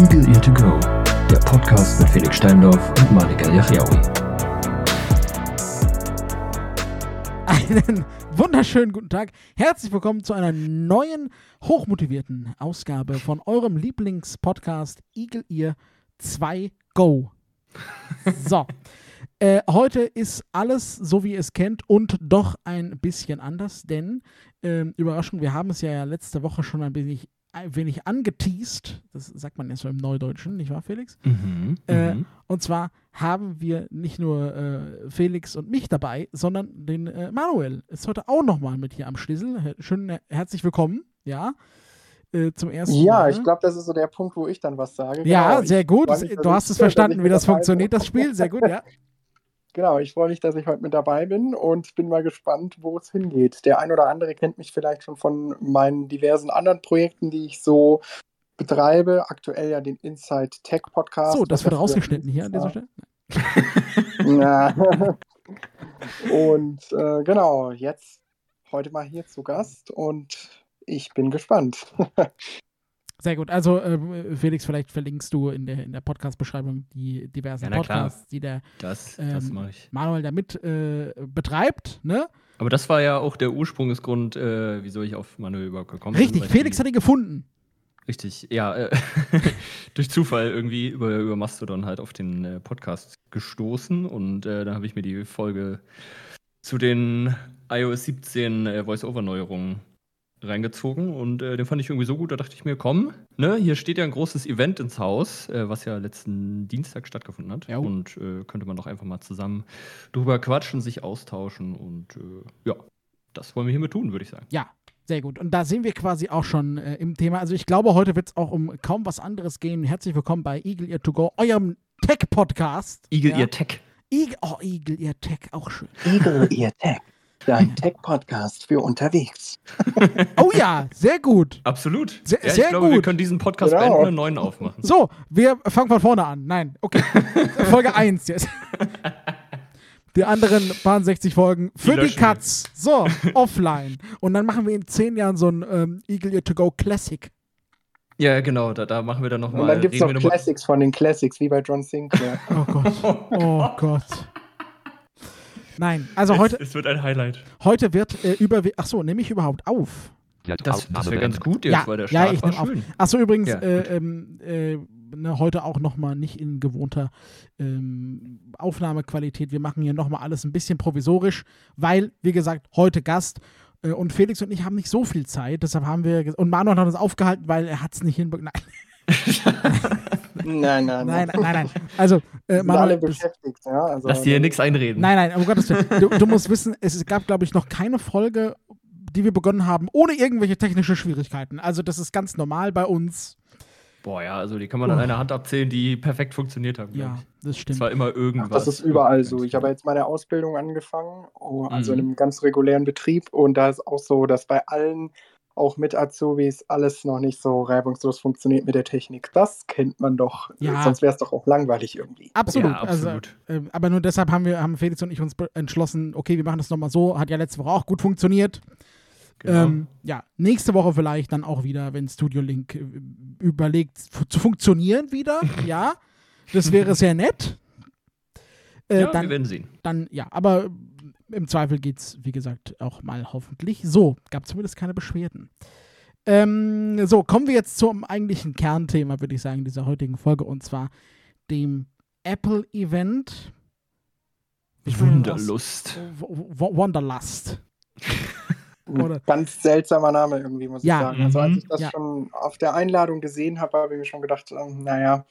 Eagle Ear to Go, der Podcast mit Felix Steindorf und Malik Yachiaoui. Einen wunderschönen guten Tag. Herzlich willkommen zu einer neuen, hochmotivierten Ausgabe von eurem Lieblingspodcast Eagle Ear 2 Go. So. Äh, heute ist alles so, wie ihr es kennt und doch ein bisschen anders, denn ähm, Überraschung, wir haben es ja letzte Woche schon ein wenig, ein wenig angeteased. Das sagt man ja so im Neudeutschen, nicht wahr, Felix? Mhm, Äh, mhm. und zwar haben wir nicht nur äh, Felix und mich dabei, sondern den äh, Manuel ist heute auch nochmal mit hier am Schlüssel. Her- Schön äh, herzlich willkommen, ja, äh, zum ersten Ja, Mal. ich glaube, das ist so der Punkt, wo ich dann was sage. Ja, Genau, sehr ich gut. dass Du ich- hast es verstanden, ich wie das funktioniert, das Spiel. Sehr gut, ja. Genau, ich freue mich, dass ich heute mit dabei bin und bin mal gespannt, wo es hingeht. Der ein oder andere kennt mich vielleicht schon von meinen diversen anderen Projekten, die ich so betreibe. Aktuell ja den Inside Tech Podcast. So, das wird rausgeschnitten hier an dieser. Stelle. Ja. und äh, genau, jetzt heute mal hier zu Gast und ich bin gespannt. Sehr gut. Also, äh, Felix, vielleicht verlinkst du in der, in der Podcast-Beschreibung die diversen Ja, na klar. Podcasts, die der Das, ähm, das. Manuel da mit äh, betreibt, ne? Aber das war ja auch der Ursprungsgrund, äh, wieso ich auf Manuel überhaupt gekommen bin. Richtig, Felix hat ihn gefunden. Richtig, ja. Äh, durch Zufall irgendwie über, über Mastodon halt auf den äh, Podcast gestoßen und äh, dann habe ich mir die Folge zu den iOS 17 äh, Voice-Over-Neuerungen reingezogen und äh, den fand ich irgendwie so gut, da dachte ich mir, komm, ne, hier steht ja ein großes Event ins Haus, äh, was ja letzten Dienstag stattgefunden hat Ja. und äh, könnte man doch einfach mal zusammen drüber quatschen, sich austauschen und äh, ja, das wollen wir hiermit tun, würde ich sagen. Ja, sehr gut. Und da sind wir quasi auch schon äh, im Thema. Also ich glaube, heute wird es auch um kaum was anderes gehen. Herzlich willkommen bei Eagle Ear to Go, eurem Tech-Podcast. Eagle ja. Ear Tech. Eagle, oh, Eagle Ear Tech, auch schön. Eagle Ear Tech, dein Tech-Podcast für unterwegs. Oh ja, sehr gut. Absolut. Sehr- ja, sehr ich glaube, wir gut. können diesen Podcast Genau. beenden und einen neuen aufmachen. So, wir fangen von vorne an. Nein, okay. Folge 1 jetzt. Die anderen paar 60 Folgen für die, wir. Cuts. So, offline. Und dann machen wir in 10 Jahren so ein ähm, Eagle Ear to Go Classic. Ja, genau, da, da machen wir dann nochmal. Und dann gibt es noch Classics von den Classics, wie bei John Sinclair. Oh Gott. Oh Gott. Nein, also heute, Es, es wird ein Highlight. heute wird äh, über. Ach so, nehme ich überhaupt auf? Das, das wäre ganz gut jetzt, Ja, weil der ja, Start ich war nehme auf. schön. Ach so, übrigens, Ja, äh, ähm, äh, ne, heute auch nochmal nicht in gewohnter ähm, Aufnahmequalität. Wir machen hier nochmal alles ein bisschen provisorisch, weil, wie gesagt, heute Gast. äh, Und Felix und ich haben nicht so viel Zeit, deshalb haben wir. Und Manuel hat uns aufgehalten, weil er hat es nicht hinbekommen. Nein, nein, nein, nein, nein, nein. nein. Also, äh, Manuel, alle das- beschäftigt. Ja? Also, Lass dir hier nichts einreden. Nein, nein, um Gottes Willen. Du, du musst wissen, es gab, glaube ich, noch keine Folge, die wir begonnen haben, ohne irgendwelche technische Schwierigkeiten. Also, das ist ganz normal bei uns. Boah, ja, also die kann man an einer Hand abzählen, die perfekt funktioniert haben. Ja, das Es stimmt. war immer irgendwas. Das ist überall so. Ich habe jetzt meine Ausbildung angefangen, oh, also Mhm. in einem ganz regulären Betrieb. Und da ist auch so, dass bei allen, auch mit Azubis, alles noch nicht so reibungslos funktioniert mit der Technik. Das kennt man doch. Ja. Sonst wäre es doch auch langweilig irgendwie. Absolut. Ja, absolut. Also, äh, aber nur deshalb haben wir, haben Felix und ich uns entschlossen, okay, wir machen das nochmal so. Hat ja letzte Woche auch gut funktioniert. Genau. Ähm, ja, nächste Woche vielleicht dann auch wieder, wenn Studio Link äh, überlegt zu funktionieren wieder. ja, das wäre sehr nett. Äh, ja, dann, wir werden sehen. dann, ja, aber im Zweifel geht's, wie gesagt, auch mal hoffentlich. So, gab zumindest keine Beschwerden. Ähm, so, kommen wir jetzt zum eigentlichen Kernthema, würde ich sagen, dieser heutigen Folge, und zwar dem Apple-Event. Wunderlust. was- W- W- Wonderlust. Oder- Ganz seltsamer Name irgendwie, muss Ja. ich sagen. Also als Mhm. ich das Ja. schon auf der Einladung gesehen habe, habe ich mir schon gedacht, ähm, naja,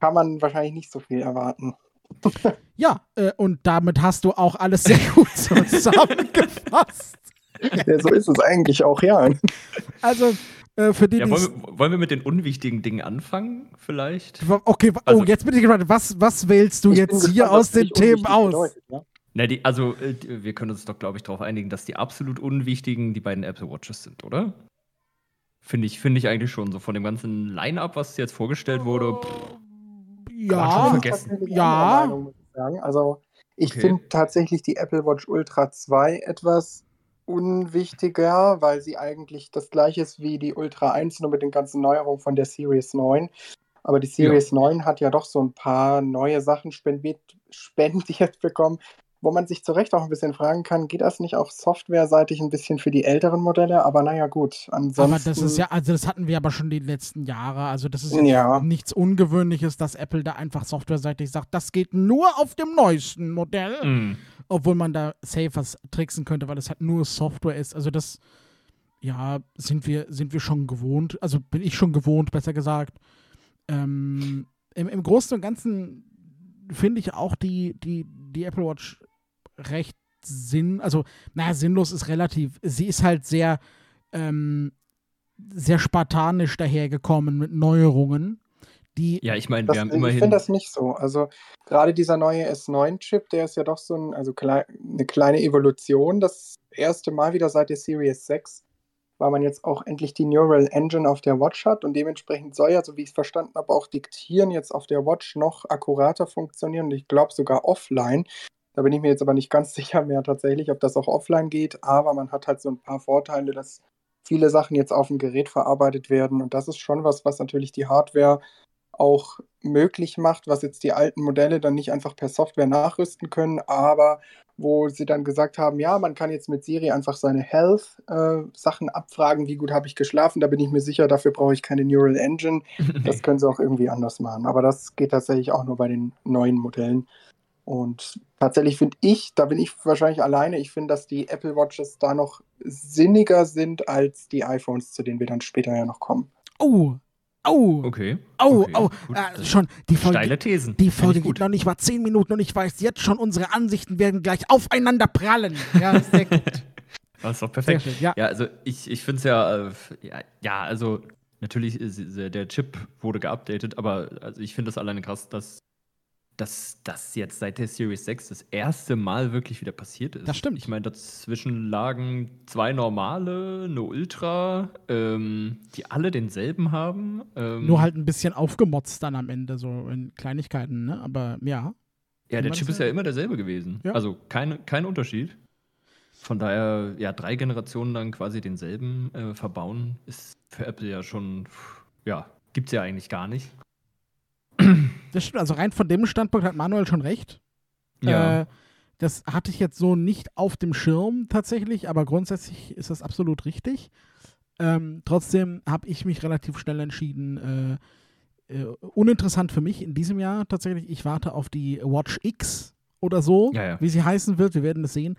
kann man wahrscheinlich nicht so viel erwarten. Ja, äh, und damit hast du auch alles sehr gut zusammengefasst. Ja, so ist es eigentlich auch, ja. Also, äh, für die, Ja, wollen, wir, wollen wir mit den unwichtigen Dingen anfangen, vielleicht? Okay, wa- oh, Also- jetzt bin ich gespannt. Was, was wählst du jetzt gespannt, hier aus den Themen aus? bedeutet, ja. Na, die, also, äh, die, wir können uns doch, glaube ich, darauf einigen, dass die absolut unwichtigen die beiden Apple Watches sind, oder? Finde ich, finde ich eigentlich schon so. Von dem ganzen Line-Up, was jetzt vorgestellt wurde. Pff, Ja, vergessen. Ja. Meinung, ich. Also ich Okay. finde tatsächlich die Apple Watch Ultra 2 etwas unwichtiger, weil sie eigentlich das gleiche ist wie die Ultra 1, nur mit den ganzen Neuerungen von der Series 9. Aber die Series ja. 9 hat ja doch so ein paar neue Sachen spendiert, spendiert bekommen, wo man sich zu Recht auch ein bisschen fragen kann, geht das nicht auch softwareseitig ein bisschen für die älteren Modelle? Aber naja, gut. Ansonsten. Aber das ist ja, also das hatten wir aber schon die letzten Jahre. Also das ist ja. nichts Ungewöhnliches, dass Apple da einfach softwareseitig sagt, das geht nur auf dem neuesten Modell. Mhm. Obwohl man da safe was tricksen könnte, weil es halt nur Software ist. Also das, ja, sind wir, sind wir schon gewohnt. Also bin ich schon gewohnt, besser gesagt. Ähm, im, Im Großen und Ganzen finde ich auch die, die, die Apple Watch recht sinn, also, naja, sinnlos ist relativ. Sie ist halt sehr, ähm, sehr spartanisch dahergekommen mit Neuerungen. Die ja, ich meine, wir haben immerhin. Ich finde das nicht so. Also, gerade dieser neue S9-Chip, der ist ja doch so ein, also klei eine kleine Evolution. Das erste Mal wieder seit der Series 6 weil man jetzt auch endlich die Neural Engine auf der Watch hat und dementsprechend soll ja, so wie ich es verstanden habe, auch Diktieren jetzt auf der Watch noch akkurater funktionieren und ich glaube sogar offline. Da bin ich mir jetzt aber nicht ganz sicher mehr tatsächlich, ob das auch offline geht, aber man hat halt so ein paar Vorteile, dass viele Sachen jetzt auf dem Gerät verarbeitet werden und das ist schon was, was natürlich die Hardware auch möglich macht, was jetzt die alten Modelle dann nicht einfach per Software nachrüsten können, aber wo sie dann gesagt haben, ja, man kann jetzt mit Siri einfach seine Health-Sachen äh, abfragen, wie gut habe ich geschlafen, da bin ich mir sicher, dafür brauche ich keine Neural Engine. Das können sie auch irgendwie anders machen. Aber das geht tatsächlich auch nur bei den neuen Modellen. Und tatsächlich finde ich, da bin ich wahrscheinlich alleine, ich finde, dass die Apple Watches da noch sinniger sind als die iPhones, zu denen wir dann später ja noch kommen. Oh, Oh. Okay. Oh, okay. oh. Äh, schon die Folge. Steile Thesen. Die Folge geht noch nicht mal zehn Minuten und ich weiß jetzt schon, unsere Ansichten werden gleich aufeinander prallen. Ja, sehr gut. Das ist doch perfekt. Schön, ja. ja. also ich, ich finde es ja, äh, ja, ja, also natürlich, ist, der Chip wurde geupdatet, aber also ich finde das alleine krass, dass dass das jetzt seit der Series 6 das erste Mal wirklich wieder passiert ist. Das stimmt. Ich meine, dazwischen lagen zwei normale, eine Ultra, ähm, die alle denselben haben. Ähm, Nur halt ein bisschen aufgemotzt dann am Ende, so in Kleinigkeiten, ne? Aber ja. Ja, der Chip ist ja immer derselbe gewesen. Ja. Also kein, kein Unterschied. Von daher, ja, drei Generationen dann quasi denselben äh, verbauen, ist für Apple ja schon, ja, gibt es ja eigentlich gar nicht. Das stimmt, also rein von dem Standpunkt hat Manuel schon recht. Ja. Äh, das hatte ich jetzt so nicht auf dem Schirm tatsächlich, aber grundsätzlich ist das absolut richtig. Ähm, trotzdem habe ich mich relativ schnell entschieden, äh, äh, uninteressant für mich in diesem Jahr tatsächlich. Ich warte auf die Watch X oder so, ja, ja. wie sie heißen wird. Wir werden es sehen.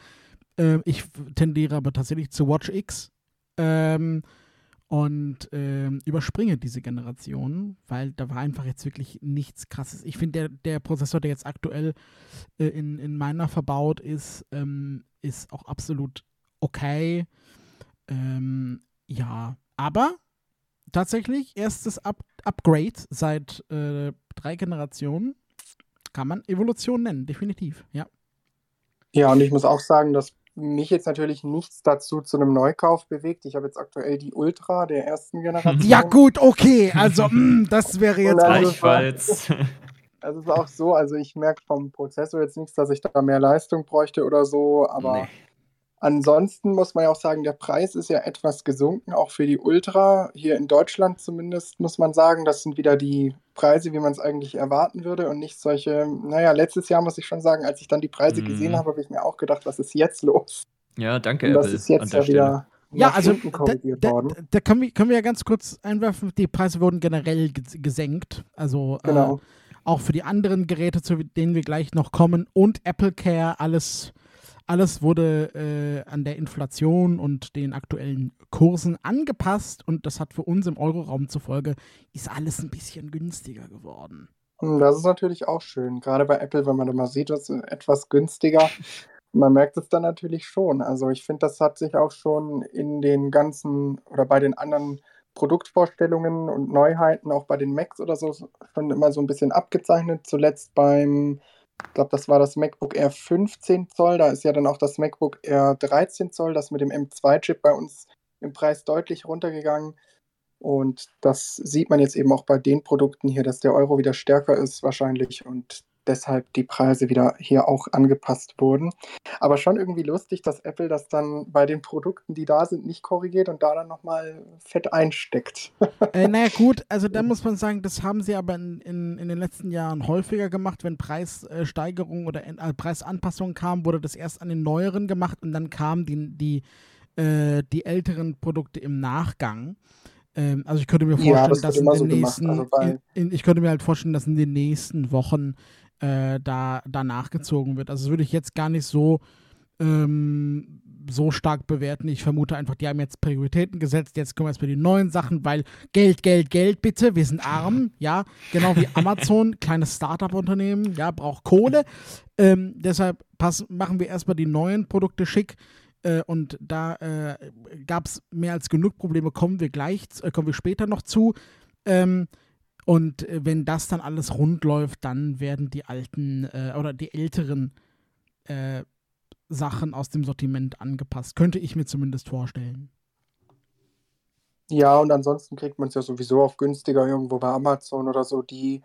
Ähm, ich tendiere aber tatsächlich zu Watch X. Ähm, und ähm, überspringe diese Generation, weil da war einfach jetzt wirklich nichts krasses. Ich finde, der, der Prozessor, der jetzt aktuell äh, in, in meiner verbaut ist, ähm, ist auch absolut okay. Ähm, ja, aber tatsächlich erstes Up Upgrade seit äh, drei Generationen kann man Evolution nennen, definitiv, ja. Ja, und ich muss auch sagen, dass mich jetzt natürlich nichts dazu zu einem Neukauf bewegt. Ich habe jetzt aktuell die Ultra der ersten Generation. Ja, gut, okay. Also, mh, mm, das wäre jetzt gleichfalls. Also es ist auch so, also ich merke vom Prozessor jetzt nichts, dass ich da mehr Leistung bräuchte oder so, aber nee. Ansonsten muss man ja auch sagen, der Preis ist ja etwas gesunken, auch für die Ultra. Hier in Deutschland zumindest muss man sagen, das sind wieder die Preise, wie man es eigentlich erwarten würde und nicht solche, naja, letztes Jahr muss ich schon sagen, als ich dann die Preise mhm. gesehen habe, habe ich mir auch gedacht, was ist jetzt los? Ja, danke, und das Apple, ist jetzt ja wieder ja, also da, da, da, können, wir, können wir ja ganz kurz einwerfen, die Preise wurden generell gesenkt. Also äh, genau. äh, auch für die anderen Geräte, zu denen wir gleich noch kommen und Apple Care, alles alles wurde äh, an der Inflation und den aktuellen Kursen angepasst und das hat für uns im Euroraum zufolge, ist alles ein bisschen günstiger geworden. Hm, das ist natürlich auch schön, gerade bei Apple, wenn man da mal sieht, das ist etwas günstiger. Man merkt es dann natürlich schon. Also ich finde, das hat sich auch schon in den ganzen oder bei den anderen Produktvorstellungen und Neuheiten, auch bei den Macs oder so, schon immer so ein bisschen abgezeichnet. Zuletzt beim ich glaube, das war das MacBook Air 15 Zoll. Da ist ja dann auch das MacBook Air 13 Zoll, das mit dem M2-Chip bei uns im Preis deutlich runtergegangen. Und das sieht man jetzt eben auch bei den Produkten hier, dass der Euro wieder stärker ist wahrscheinlich und deshalb die Preise wieder hier auch angepasst wurden. Aber schon irgendwie lustig, dass Apple das dann bei den Produkten, die da sind, nicht korrigiert und da dann nochmal fett einsteckt. Äh, naja, gut, also da muss man sagen, das haben sie aber in, in, in den letzten Jahren häufiger gemacht. Wenn Preissteigerungen oder äh, Preisanpassungen kamen, wurde das erst an den neueren gemacht und dann kamen die, die, äh, die älteren Produkte im Nachgang. Ähm, also ich könnte mir vorstellen, Ja, das dass in den so nächsten, also in, in, ich könnte mir halt vorstellen, dass in den nächsten Wochen äh, da, da nachgezogen wird. Also das würde ich jetzt gar nicht so ähm, so stark bewerten. Ich vermute einfach, die haben jetzt Prioritäten gesetzt. Jetzt kommen erstmal die neuen Sachen, weil Geld, Geld, Geld bitte. Wir sind arm, ja. Genau wie Amazon, kleines Startup-Unternehmen, ja, braucht Kohle. Ähm, deshalb pass, machen wir erstmal die neuen Produkte schick. Äh, und da äh, gab es mehr als genug Probleme, kommen wir gleich, äh, kommen wir später noch zu. Ähm, und äh, wenn das dann alles rund läuft, dann werden die alten äh, oder die älteren äh, Sachen aus dem Sortiment angepasst. Könnte ich mir zumindest vorstellen. Ja, und ansonsten kriegt man es ja sowieso auf günstiger irgendwo bei Amazon oder so. Die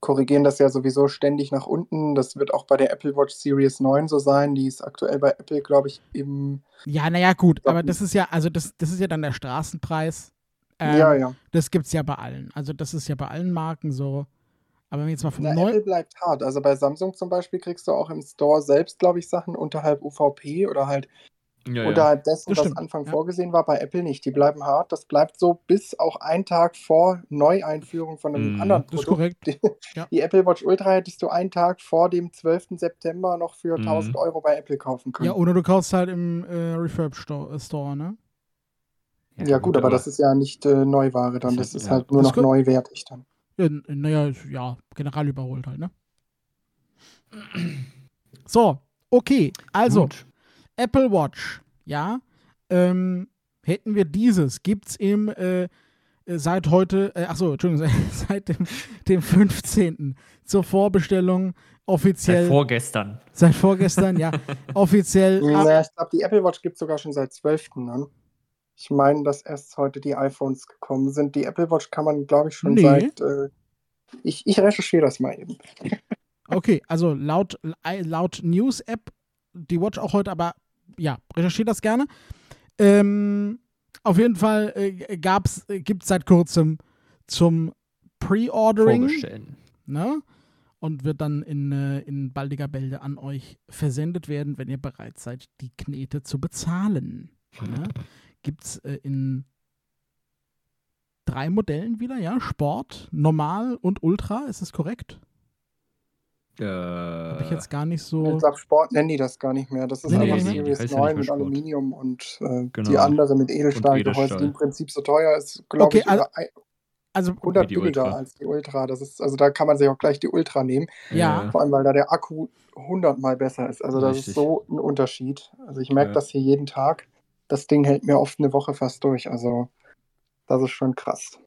korrigieren das ja sowieso ständig nach unten. Das wird auch bei der Apple Watch Series 9 so sein. Die ist aktuell bei Apple, glaube ich, im. Ja, naja, gut, aber das ist ja, also das, das ist ja dann der Straßenpreis. Ähm, ja, ja. Das gibt es ja bei allen. Also das ist ja bei allen Marken so. Aber wenn wir jetzt mal vom Na, Neu Apple bleibt hart. Also bei Samsung zum Beispiel kriegst du auch im Store selbst, glaube ich, Sachen unterhalb UVP oder halt Ja, ja. unterhalb dessen, Das was stimmt, Anfang ja. vorgesehen war. Bei Apple nicht. Die bleiben hart. Das bleibt so bis auch ein Tag vor Neueinführung von einem Mhm, anderen das ist Produkt. korrekt. Die, Ja. die Apple Watch Ultra hättest du einen Tag vor dem 12. September noch für Mhm. 1000 Euro bei Apple kaufen können. Ja, oder du kaufst halt im äh, Refurb-Store, Store, ne? Ja, gut, aber, das ist ja nicht äh, Neuware dann. Das Das ist- ja. halt nur Das noch neuwertig dann. Ja, naja, ja, general überholt halt, ne? So, okay, also Gut. Apple Watch, ja, ähm, hätten wir dieses, gibt's im, äh, äh, seit heute, äh, achso, Entschuldigung, seit dem, dem 15. zur Vorbestellung offiziell, Seit vorgestern. seit vorgestern, ja, offiziell Ja, ich glaube, die Apple Watch gibt es sogar schon seit 12. an. Ich meine, dass erst heute die iPhones gekommen sind. Die Apple Watch kann man, glaube ich, schon Nee. seit. Äh, ich, ich recherchiere das mal eben. Okay, also laut, äh, laut News-App, die Watch auch heute, aber ja, recherchiert das gerne. Ähm, auf jeden Fall äh, gab's, äh, gibt es seit kurzem zum Pre-Ordering, ne? Und wird dann in, äh, in baldiger Bälde an euch versendet werden, wenn ihr bereit seid, die Knete zu bezahlen. Ne? Gibt es äh, in drei Modellen wieder, ja? Sport, Normal und Ultra, ist das korrekt? Äh, Habe ich jetzt gar nicht so. Ich glaube, Sport nennen die das gar nicht mehr. Das ist Nee, einfach nee, die Series heißt ja nicht 9 mehr mit Sport. Aluminium und äh, Genau. die andere mit Edelstahlgehäuse, Edelstahl. die im Prinzip so teuer ist, glaube Okay, ich, also- über ein- Also, 100 Wie die billiger Ultra. als die Ultra. Das ist, also da kann man sich auch gleich die Ultra nehmen. ja. Vor allem, weil da der Akku 100 mal besser ist. Also das Richtig. ist so ein Unterschied. Also ich merke Ja. das hier jeden Tag. Das Ding hält mir oft eine Woche fast durch. Also das ist schon krass.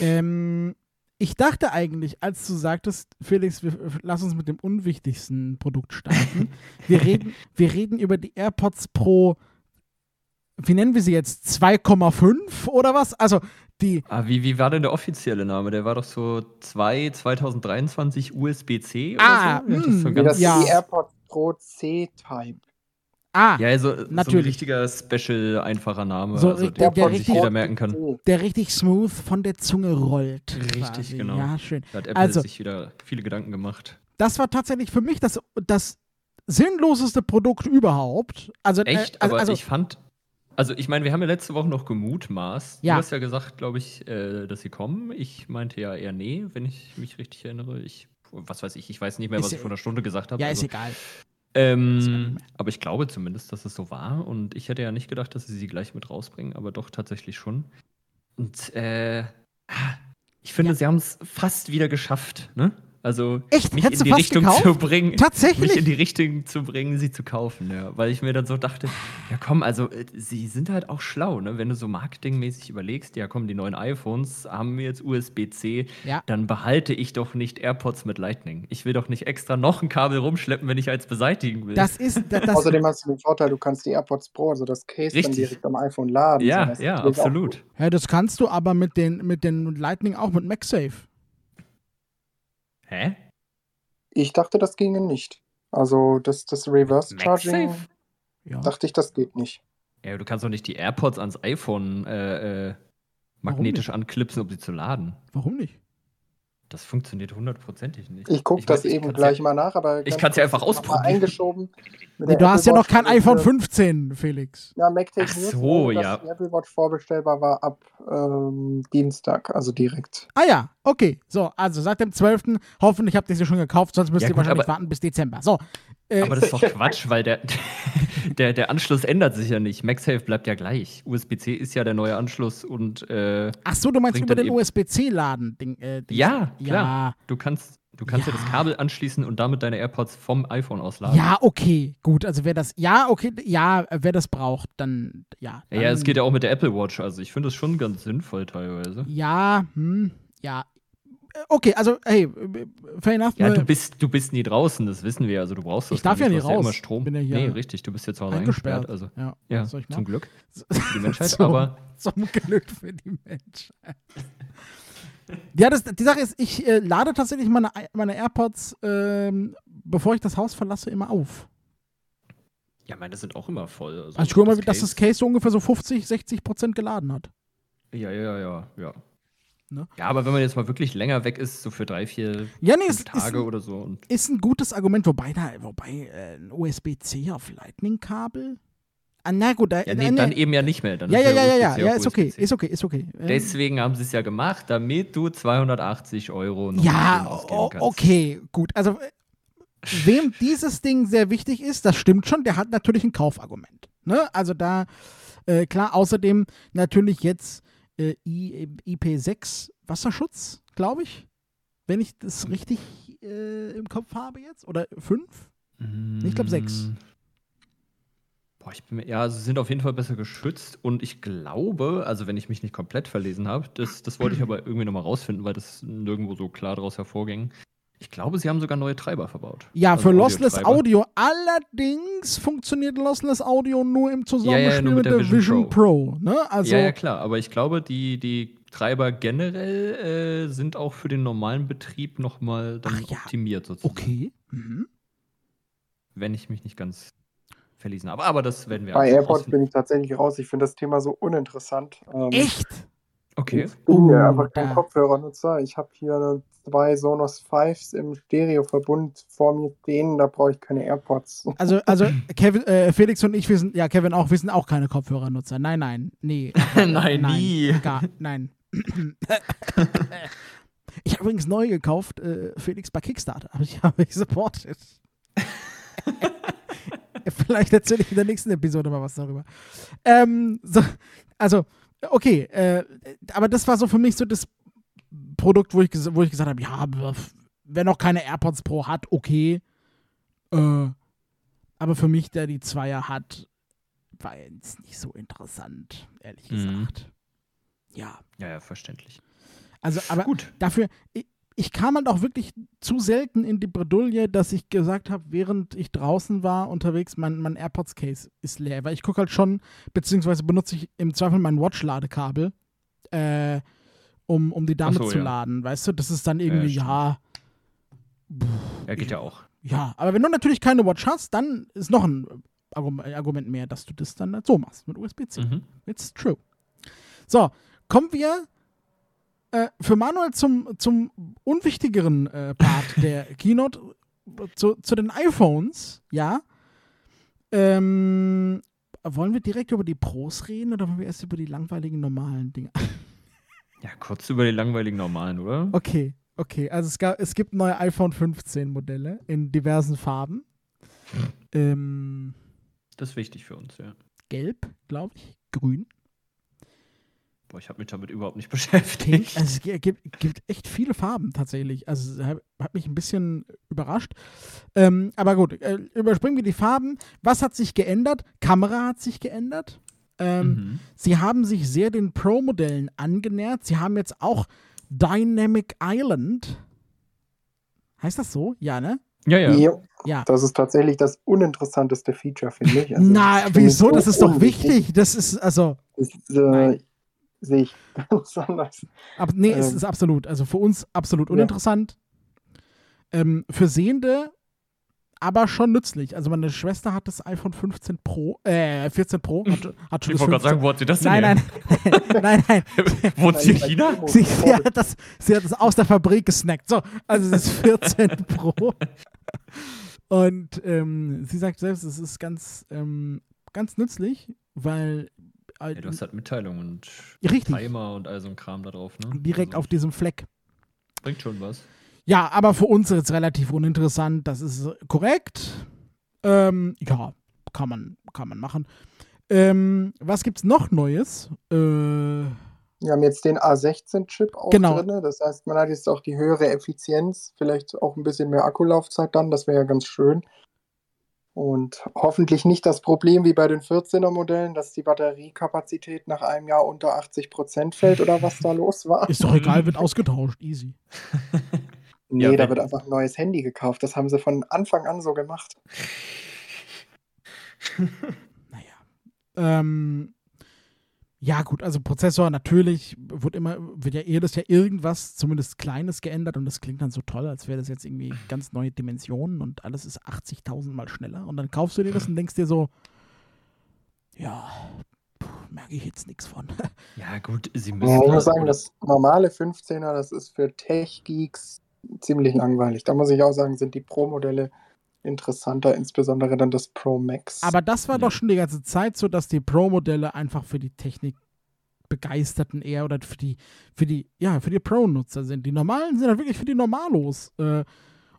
Ähm, ich dachte eigentlich, als du sagtest, Felix, wir, lass uns mit dem unwichtigsten Produkt starten. wir, reden, wir reden über die AirPods Pro, wie nennen wir sie jetzt? 2,5 oder was? Also die, Ah, wie, wie war denn der offizielle Name? Der war doch so 2 2023 USB-C Ah, oder so? Ja, das ist so das ganz, Ja. ist die AirPods Pro C-Type. Ah, ja, also, so ein Natürlich. richtiger Special, einfacher Name, So also, der sich richtig- jeder merken kann. Der richtig smooth von der Zunge rollt. Richtig, quasi. genau. Ja, schön. Da hat Apple Also- sich wieder viele Gedanken gemacht. Das war tatsächlich für mich das, das sinnloseste Produkt überhaupt. Also, Echt? Äh, also, Aber also ich fand. Also, ich meine, wir haben ja letzte Woche noch gemutmaßt. Ja. Du hast ja gesagt, glaube ich, äh, dass sie kommen. Ich meinte ja eher nee, wenn ich mich richtig erinnere. Ich, was weiß ich, ich weiß nicht mehr, Ist was ja- ich vor einer Stunde gesagt habe. ja, ist also, egal. Ähm, aber ich glaube zumindest, dass es so war. Und ich hätte ja nicht gedacht, dass sie sie gleich mit rausbringen, aber doch tatsächlich schon. Und äh, ich finde, Ja. sie haben es fast wieder geschafft, ne? Also Echt? mich Hättest in die Richtung gekauft? zu bringen, mich in Tatsächlich? die Richtung zu bringen, sie zu kaufen, ja. Weil ich mir dann so dachte, ja komm, also äh, sie sind halt auch schlau, ne? Wenn du so marketingmäßig überlegst, ja komm, die neuen iPhones haben wir jetzt USB-C, Ja. dann behalte ich doch nicht AirPods mit Lightning. Ich will doch nicht extra noch ein Kabel rumschleppen, wenn ich eins beseitigen will. Das ist, das, das, Außerdem hast du den Vorteil, du kannst die AirPods Pro, also das Case, dann Richtig. direkt am iPhone laden. ja, So, ja, absolut. Ja, das kannst du aber mit den, mit den Lightning auch mit MagSafe. Hä? Ich dachte, das ginge nicht. Also das, das Reverse Charging, MagSafe? Ja. dachte ich, das geht nicht. Ja, du kannst doch nicht die AirPods ans iPhone äh, äh, magnetisch anklipsen, um sie zu laden. Warum nicht? Das funktioniert hundertprozentig nicht. Ich gucke das eben gleich ja, mal nach, aber Ich ganz kann's ja einfach ausprobieren. eingeschoben. Du hast ja noch kein iPhone wurde- 15, Felix. Ja, MacTech Ach so, ja. die Apple Watch vorbestellbar war ab ähm, Dienstag, also direkt. Ah ja, okay. So, also seit dem 12. Hoffentlich habt ihr sie schon gekauft, sonst müsst Ja, ihr gut, wahrscheinlich warten bis Dezember. So. Äh, Aber das ist doch Quatsch, weil der, der, der Anschluss ändert sich ja nicht. MagSafe bleibt ja gleich. USB-C ist ja der neue Anschluss und äh, ach so, du meinst über dann den USB-C-Laden. Äh, Dings. ja, klar. Ja, Du kannst, du kannst ja. Ja. das Kabel anschließen und damit deine AirPods vom iPhone ausladen. ja, okay, gut. Also wer das, ja, okay, ja, wer das braucht, dann, ja. Ja, ja, es dann- geht ja auch mit der Apple Watch. Also ich finde das schon ganz sinnvoll teilweise. Ja, hm, ja. Okay, also, hey, äh, fair enough. Ja, ne? du bist, du bist nie draußen, das wissen wir. Also du brauchst das Ich darf gar ja nie hast Ja raus. immer Strom. Bin ja hier nee, richtig, du bist jetzt zu Hause eingesperrt. eingesperrt. Also, ja, ja, zum machen? Glück für die Menschheit. Zum- aber Zum Glück für die Menschheit. Ja, das, die Sache ist, ich äh, lade tatsächlich meine, meine AirPods, ähm, bevor ich das Haus verlasse, immer auf. ja, meine sind auch immer voll. Also, Also ich gucke mal, dass das Case so ungefähr so 50, 60 Prozent geladen hat. Ja, ja, ja, ja. Ne? Ja, aber wenn man jetzt mal wirklich länger weg ist, so für drei, vier Ja, nee, ist, Tage ein- oder so. Ist ein gutes Argument, wobei da, wobei äh, ein USB-C auf Lightning-Kabel. Ah, na gut, da, ja, nee, äh, dann eben ja nicht mehr. Dann ja, ist ja, ja, ja, ja, ja, ist okay, ist okay, ist okay. Ähm, Deswegen haben sie es ja gemacht, damit du 280 Euro noch Ja, schön ausgeben o- kannst. okay, gut. Also, äh, wem dieses Ding sehr wichtig ist, das stimmt schon, der hat natürlich ein Kaufargument. Ne? Also da, äh, klar, außerdem natürlich jetzt äh, I, IP6 Wasserschutz, glaube ich. Wenn ich das richtig äh, im Kopf habe jetzt. Oder 5? Ich glaub, sechs. Mm. Boah, ich bin mir, ja, sie sind auf jeden Fall besser geschützt und ich glaube, also wenn ich mich nicht komplett verlesen habe, das, das wollte ich aber irgendwie nochmal rausfinden, weil das nirgendwo so klar daraus hervorging. Ich glaube, sie haben sogar neue Treiber verbaut. Ja, Also für Lossless. Audio. Allerdings funktioniert Lossless Audio nur im Zusammenspiel nur mit, der Vision, Pro. ne? Also, ja, ja, klar, aber ich glaube, die, die Treiber generell äh, sind auch für den normalen Betrieb nochmal dann Ach ja. optimiert sozusagen. okay. Mhm. Wenn ich mich nicht ganz verlesen habe. Aber das werden wir Bei AirPods bin ich tatsächlich raus. Ich finde das Thema so uninteressant. Ähm, Echt? Okay. Ich bin ja Uh, einfach kein da. Kopfhörernutzer. Ich habe hier zwei Sonos 5s im Stereoverbund vor mir stehen. Da brauche ich keine AirPods. Also, also Kevin, äh, Felix und ich, wir sind, ja, Kevin auch, wir sind auch keine Kopfhörernutzer. Nein, nein, nee. Nein, nie. Gar, nein. ich habe übrigens neu gekauft, äh, Felix bei Kickstarter. Habe ich, hab ich supported. Vielleicht erzähle ich in der nächsten Episode mal was darüber. Ähm, so, also, okay, äh, aber das war so für mich so das Produkt, wo ich, wo ich gesagt habe, ja, wer noch keine AirPods Pro hat, okay. Äh, aber für mich, der die Zweier hat, war jetzt nicht so interessant, ehrlich Mhm. gesagt. Ja, Ja, ja, verständlich. also, aber Gut. dafür, ich, ich kam halt auch wirklich zu selten in die Bredouille, dass ich gesagt habe, während ich draußen war, unterwegs, mein, mein AirPods-Case ist leer. Weil ich gucke halt schon, beziehungsweise benutze ich im Zweifel mein Watch-Ladekabel, äh, um, um die damit so, zu ja. laden. Weißt du, das ist dann irgendwie, ja, Ja, geht ja auch. ja. Aber wenn du natürlich keine Watch hast, dann ist noch ein Argum- Argument mehr, dass du das dann so machst, mit USB-C. Mhm. It's true. So, kommen wir äh, für Manuel zum, zum unwichtigeren äh, Part der Keynote, zu, zu den iPhones, ja. Ähm, wollen wir direkt über die Pros reden oder wollen wir erst über die langweiligen normalen Dinge? Ja, kurz über die langweiligen normalen, oder? Okay, okay. Also es, gab, es gibt neue iPhone 15 Modelle in diversen Farben. Ähm, Das ist wichtig für uns, ja. gelb, glaube ich, grün, Boah, ich habe mich damit überhaupt nicht beschäftigt. Also es gi- gibt, gibt echt viele Farben tatsächlich. Also es hat, mich ein bisschen überrascht. Ähm, aber gut, äh, überspringen wir die Farben. Was hat sich geändert? Kamera hat sich geändert. Ähm, Mhm. Sie haben sich sehr den Pro-Modellen angenähert. Sie haben jetzt auch Dynamic Island. Heißt das so? Ja, ne? Ja, ja. Jo, Ja. Das ist tatsächlich das uninteressanteste Feature, finde ich. Also, Na, wieso? so Das ist doch unwichtig. wichtig. Das ist, also, Nein. äh, sehe ich ganz anders. ab, nee, es Ähm. ist absolut. Also für uns absolut Ja. uninteressant. Ähm, für Sehende aber schon nützlich. Also meine Schwester hat das iPhone 15 Pro, äh, 14 Pro, hat, hat schon Ich das wollte gerade 15. sagen, wo hat sie das denn Nein, nein, nein, nein. Wohnt sie in China? Sie, sie, hat das, sie hat das aus der Fabrik gesnackt. So, also es ist 14 Pro. Und ähm, sie sagt selbst, es ist ganz, ähm, ganz nützlich, weil Ja, du hast halt Mitteilungen und richtig Timer und all so ein Kram da drauf, ne? direkt Also, auf diesem Fleck. Bringt schon was. Ja, aber für uns ist es relativ uninteressant. Das ist korrekt. Ähm, ja, kann man, kann man machen. Ähm, was gibt's noch Neues? Äh, Wir haben jetzt den A16-Chip auch Genau. drin. Das heißt, man hat jetzt auch die höhere Effizienz, vielleicht auch ein bisschen mehr Akkulaufzeit dann. Das wäre ja ganz schön. Und hoffentlich nicht das Problem wie bei den 14er-Modellen, dass die Batteriekapazität nach einem Jahr unter 80 Prozent fällt oder was da los war. ist doch egal, wird ausgetauscht. Easy. Nee, Ja, da wird einfach ein neues Handy gekauft. Das haben sie von Anfang an so gemacht. Naja. Ähm, ja, gut, also Prozessor natürlich wird immer, wird ja jedes Jahr irgendwas, zumindest Kleines geändert und das klingt dann so toll, als wäre das jetzt irgendwie ganz neue Dimensionen und alles ist 80.000 Mal schneller und dann kaufst du dir das und denkst dir so, ja, merke ich jetzt nichts von. Ja, gut, sie müssen. Ja, ich muss sagen, das normale 15er, das ist für Tech-Geeks ziemlich langweilig. Da muss ich auch sagen, sind die Pro-Modelle interessanter, insbesondere dann das Pro Max. Aber das war Ja. doch schon die ganze Zeit so, dass die Pro-Modelle einfach für die Technik begeisterten eher oder für die, für die, ja, für die Pro-Nutzer sind. Die normalen sind halt wirklich für die Normalos. Äh,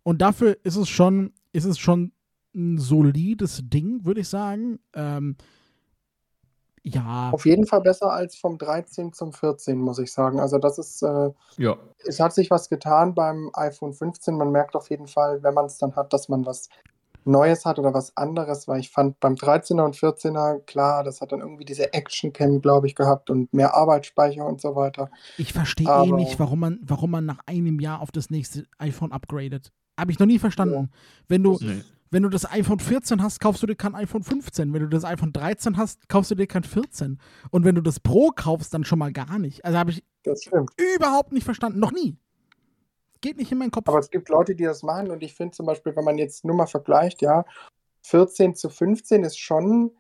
und dafür ist es schon, ist es schon ein solides Ding, würde ich sagen. Ähm, ja, Auf jeden Fall besser als vom 13 zum 14, muss ich sagen. Also das ist, äh, Ja, es hat sich was getan beim iPhone 15. Man merkt auf jeden Fall, wenn man es dann hat, dass man was Neues hat oder was anderes, weil ich fand beim 13er und 14er, klar, das hat dann irgendwie diese Action-Cam, glaube ich, gehabt und mehr Arbeitsspeicher und so weiter. ich verstehe eh nicht, warum man, warum man nach einem Jahr auf das nächste iPhone upgradet. Habe ich noch nie verstanden. Wenn du, nee. Wenn du das iPhone 14 hast, kaufst du dir kein iPhone 15. Wenn du das iPhone 13 hast, kaufst du dir kein 14. Und wenn du das Pro kaufst, dann schon mal gar nicht. Also habe ich überhaupt nicht verstanden. Noch nie. Geht nicht in meinen Kopf. Aber es gibt Leute, die das machen und ich finde zum Beispiel, wenn man jetzt nur mal vergleicht, ja, 14 zu 15 ist schon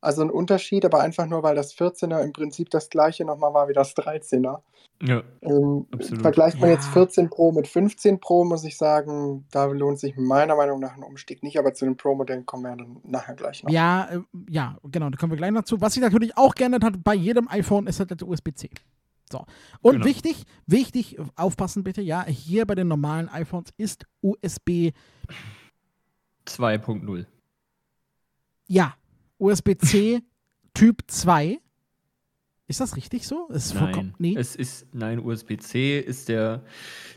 also ein Unterschied, aber einfach nur, weil das 14er im Prinzip das gleiche nochmal war wie das 13er. Ja, Ähm, Absolut. vergleicht man Ja. jetzt 14 Pro mit 15 Pro, muss ich sagen, da lohnt sich meiner Meinung nach ein Umstieg nicht, aber zu den Pro-Modellen kommen wir ja dann nachher gleich noch. ja, äh, ja, genau, da kommen wir gleich noch zu. Was sich natürlich auch geändert hat bei jedem iPhone, ist halt der USB-C. So. Und Genau. wichtig, wichtig, aufpassen bitte, ja, hier bei den normalen iPhones ist USB, 2.0. ja, USB-C Typ 2. Ist das richtig so? Ist Nein, nee. es ist, nein, USB-C ist der,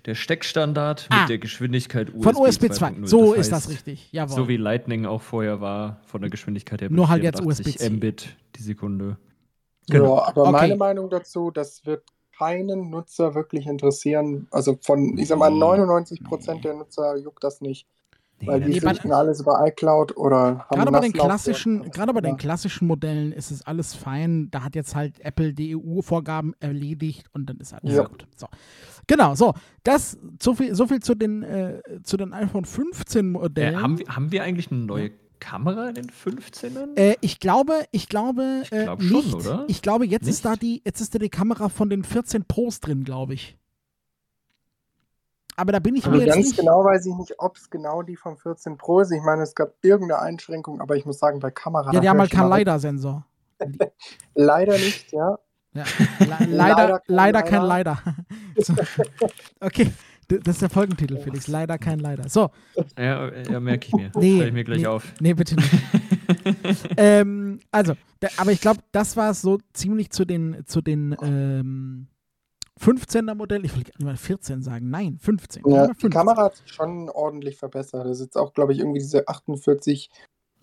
der Steckstandard Ah. mit der Geschwindigkeit USB Von USB 2. 2.0. So Das ist das heißt, richtig. Jawohl. So wie Lightning auch vorher war, von der Geschwindigkeit her. Nur halt jetzt 84 USB-C. Mbit die Sekunde. Genau. Ja, aber Okay. meine Meinung dazu, das wird keinen Nutzer wirklich interessieren. Also von, ich sag mal, Nee. 99 Prozent der Nutzer juckt das nicht. Weil die Nee, bei- flüchten alles über iCloud oder haben Gerade bei den klassischen, gerade bei den klassischen Modellen ist es alles fein. Da hat jetzt halt Apple die EU-Vorgaben erledigt und dann ist alles Ja. gut. So. Genau, so. Das, so viel, so viel zu den, äh, zu den iPhone 15 Äh, Modellen. haben, wir, haben wir eigentlich eine neue Kamera in den 15ern? Äh, ich glaube, ich glaube Ich äh, glaub schon, nicht. oder? Ich glaube, jetzt Nicht? ist da die, jetzt ist da die Kamera von den 14 Pros drin, glaube ich. Aber da bin ich Also mir jetzt ganz nicht. genau weiß ich nicht, ob es genau die vom 14 Pro ist. Ich meine, es gab irgendeine Einschränkung, aber ich muss sagen, bei Kamera. Ja, die haben halt keinen. LiDAR-Sensor. Leider nicht, ja. Ja. Le leider, leider Leider kein Leider. so. Okay, das ist der Folgentitel, Felix. Leider kein Leider. So, Ja, ja merke ich mir. Nee, Schreib ich mir gleich nee. auf. nee, bitte nicht. ähm, also, da, aber ich glaube, das war es so ziemlich zu den, zu den ähm, 15er Modellen. Ich will mal 14 sagen. Nein, 15. ja die 15. Kamera hat sich schon ordentlich verbessert. Das ist jetzt auch, glaube ich, irgendwie diese 48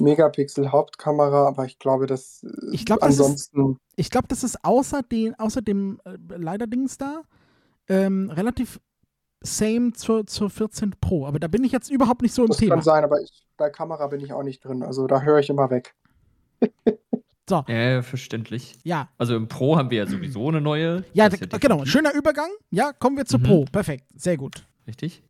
Megapixel Hauptkamera, aber ich glaube, dass Ich glaub, das ist- ansonsten. Ich glaube, das ist außer, den, außer dem äh, Leider-Dings da ähm, relativ same zur, zur 14 Pro. Aber da bin ich jetzt überhaupt nicht so im Das Thema. kann sein, aber ich, bei Kamera bin ich auch nicht drin. Also da höre ich immer weg. So, Ja, verständlich. ja. Also im Pro haben wir ja sowieso eine neue. Ja, d- genau. Schöner Übergang. Ja, kommen wir zur Mhm. Pro. Perfekt. Sehr gut. Richtig.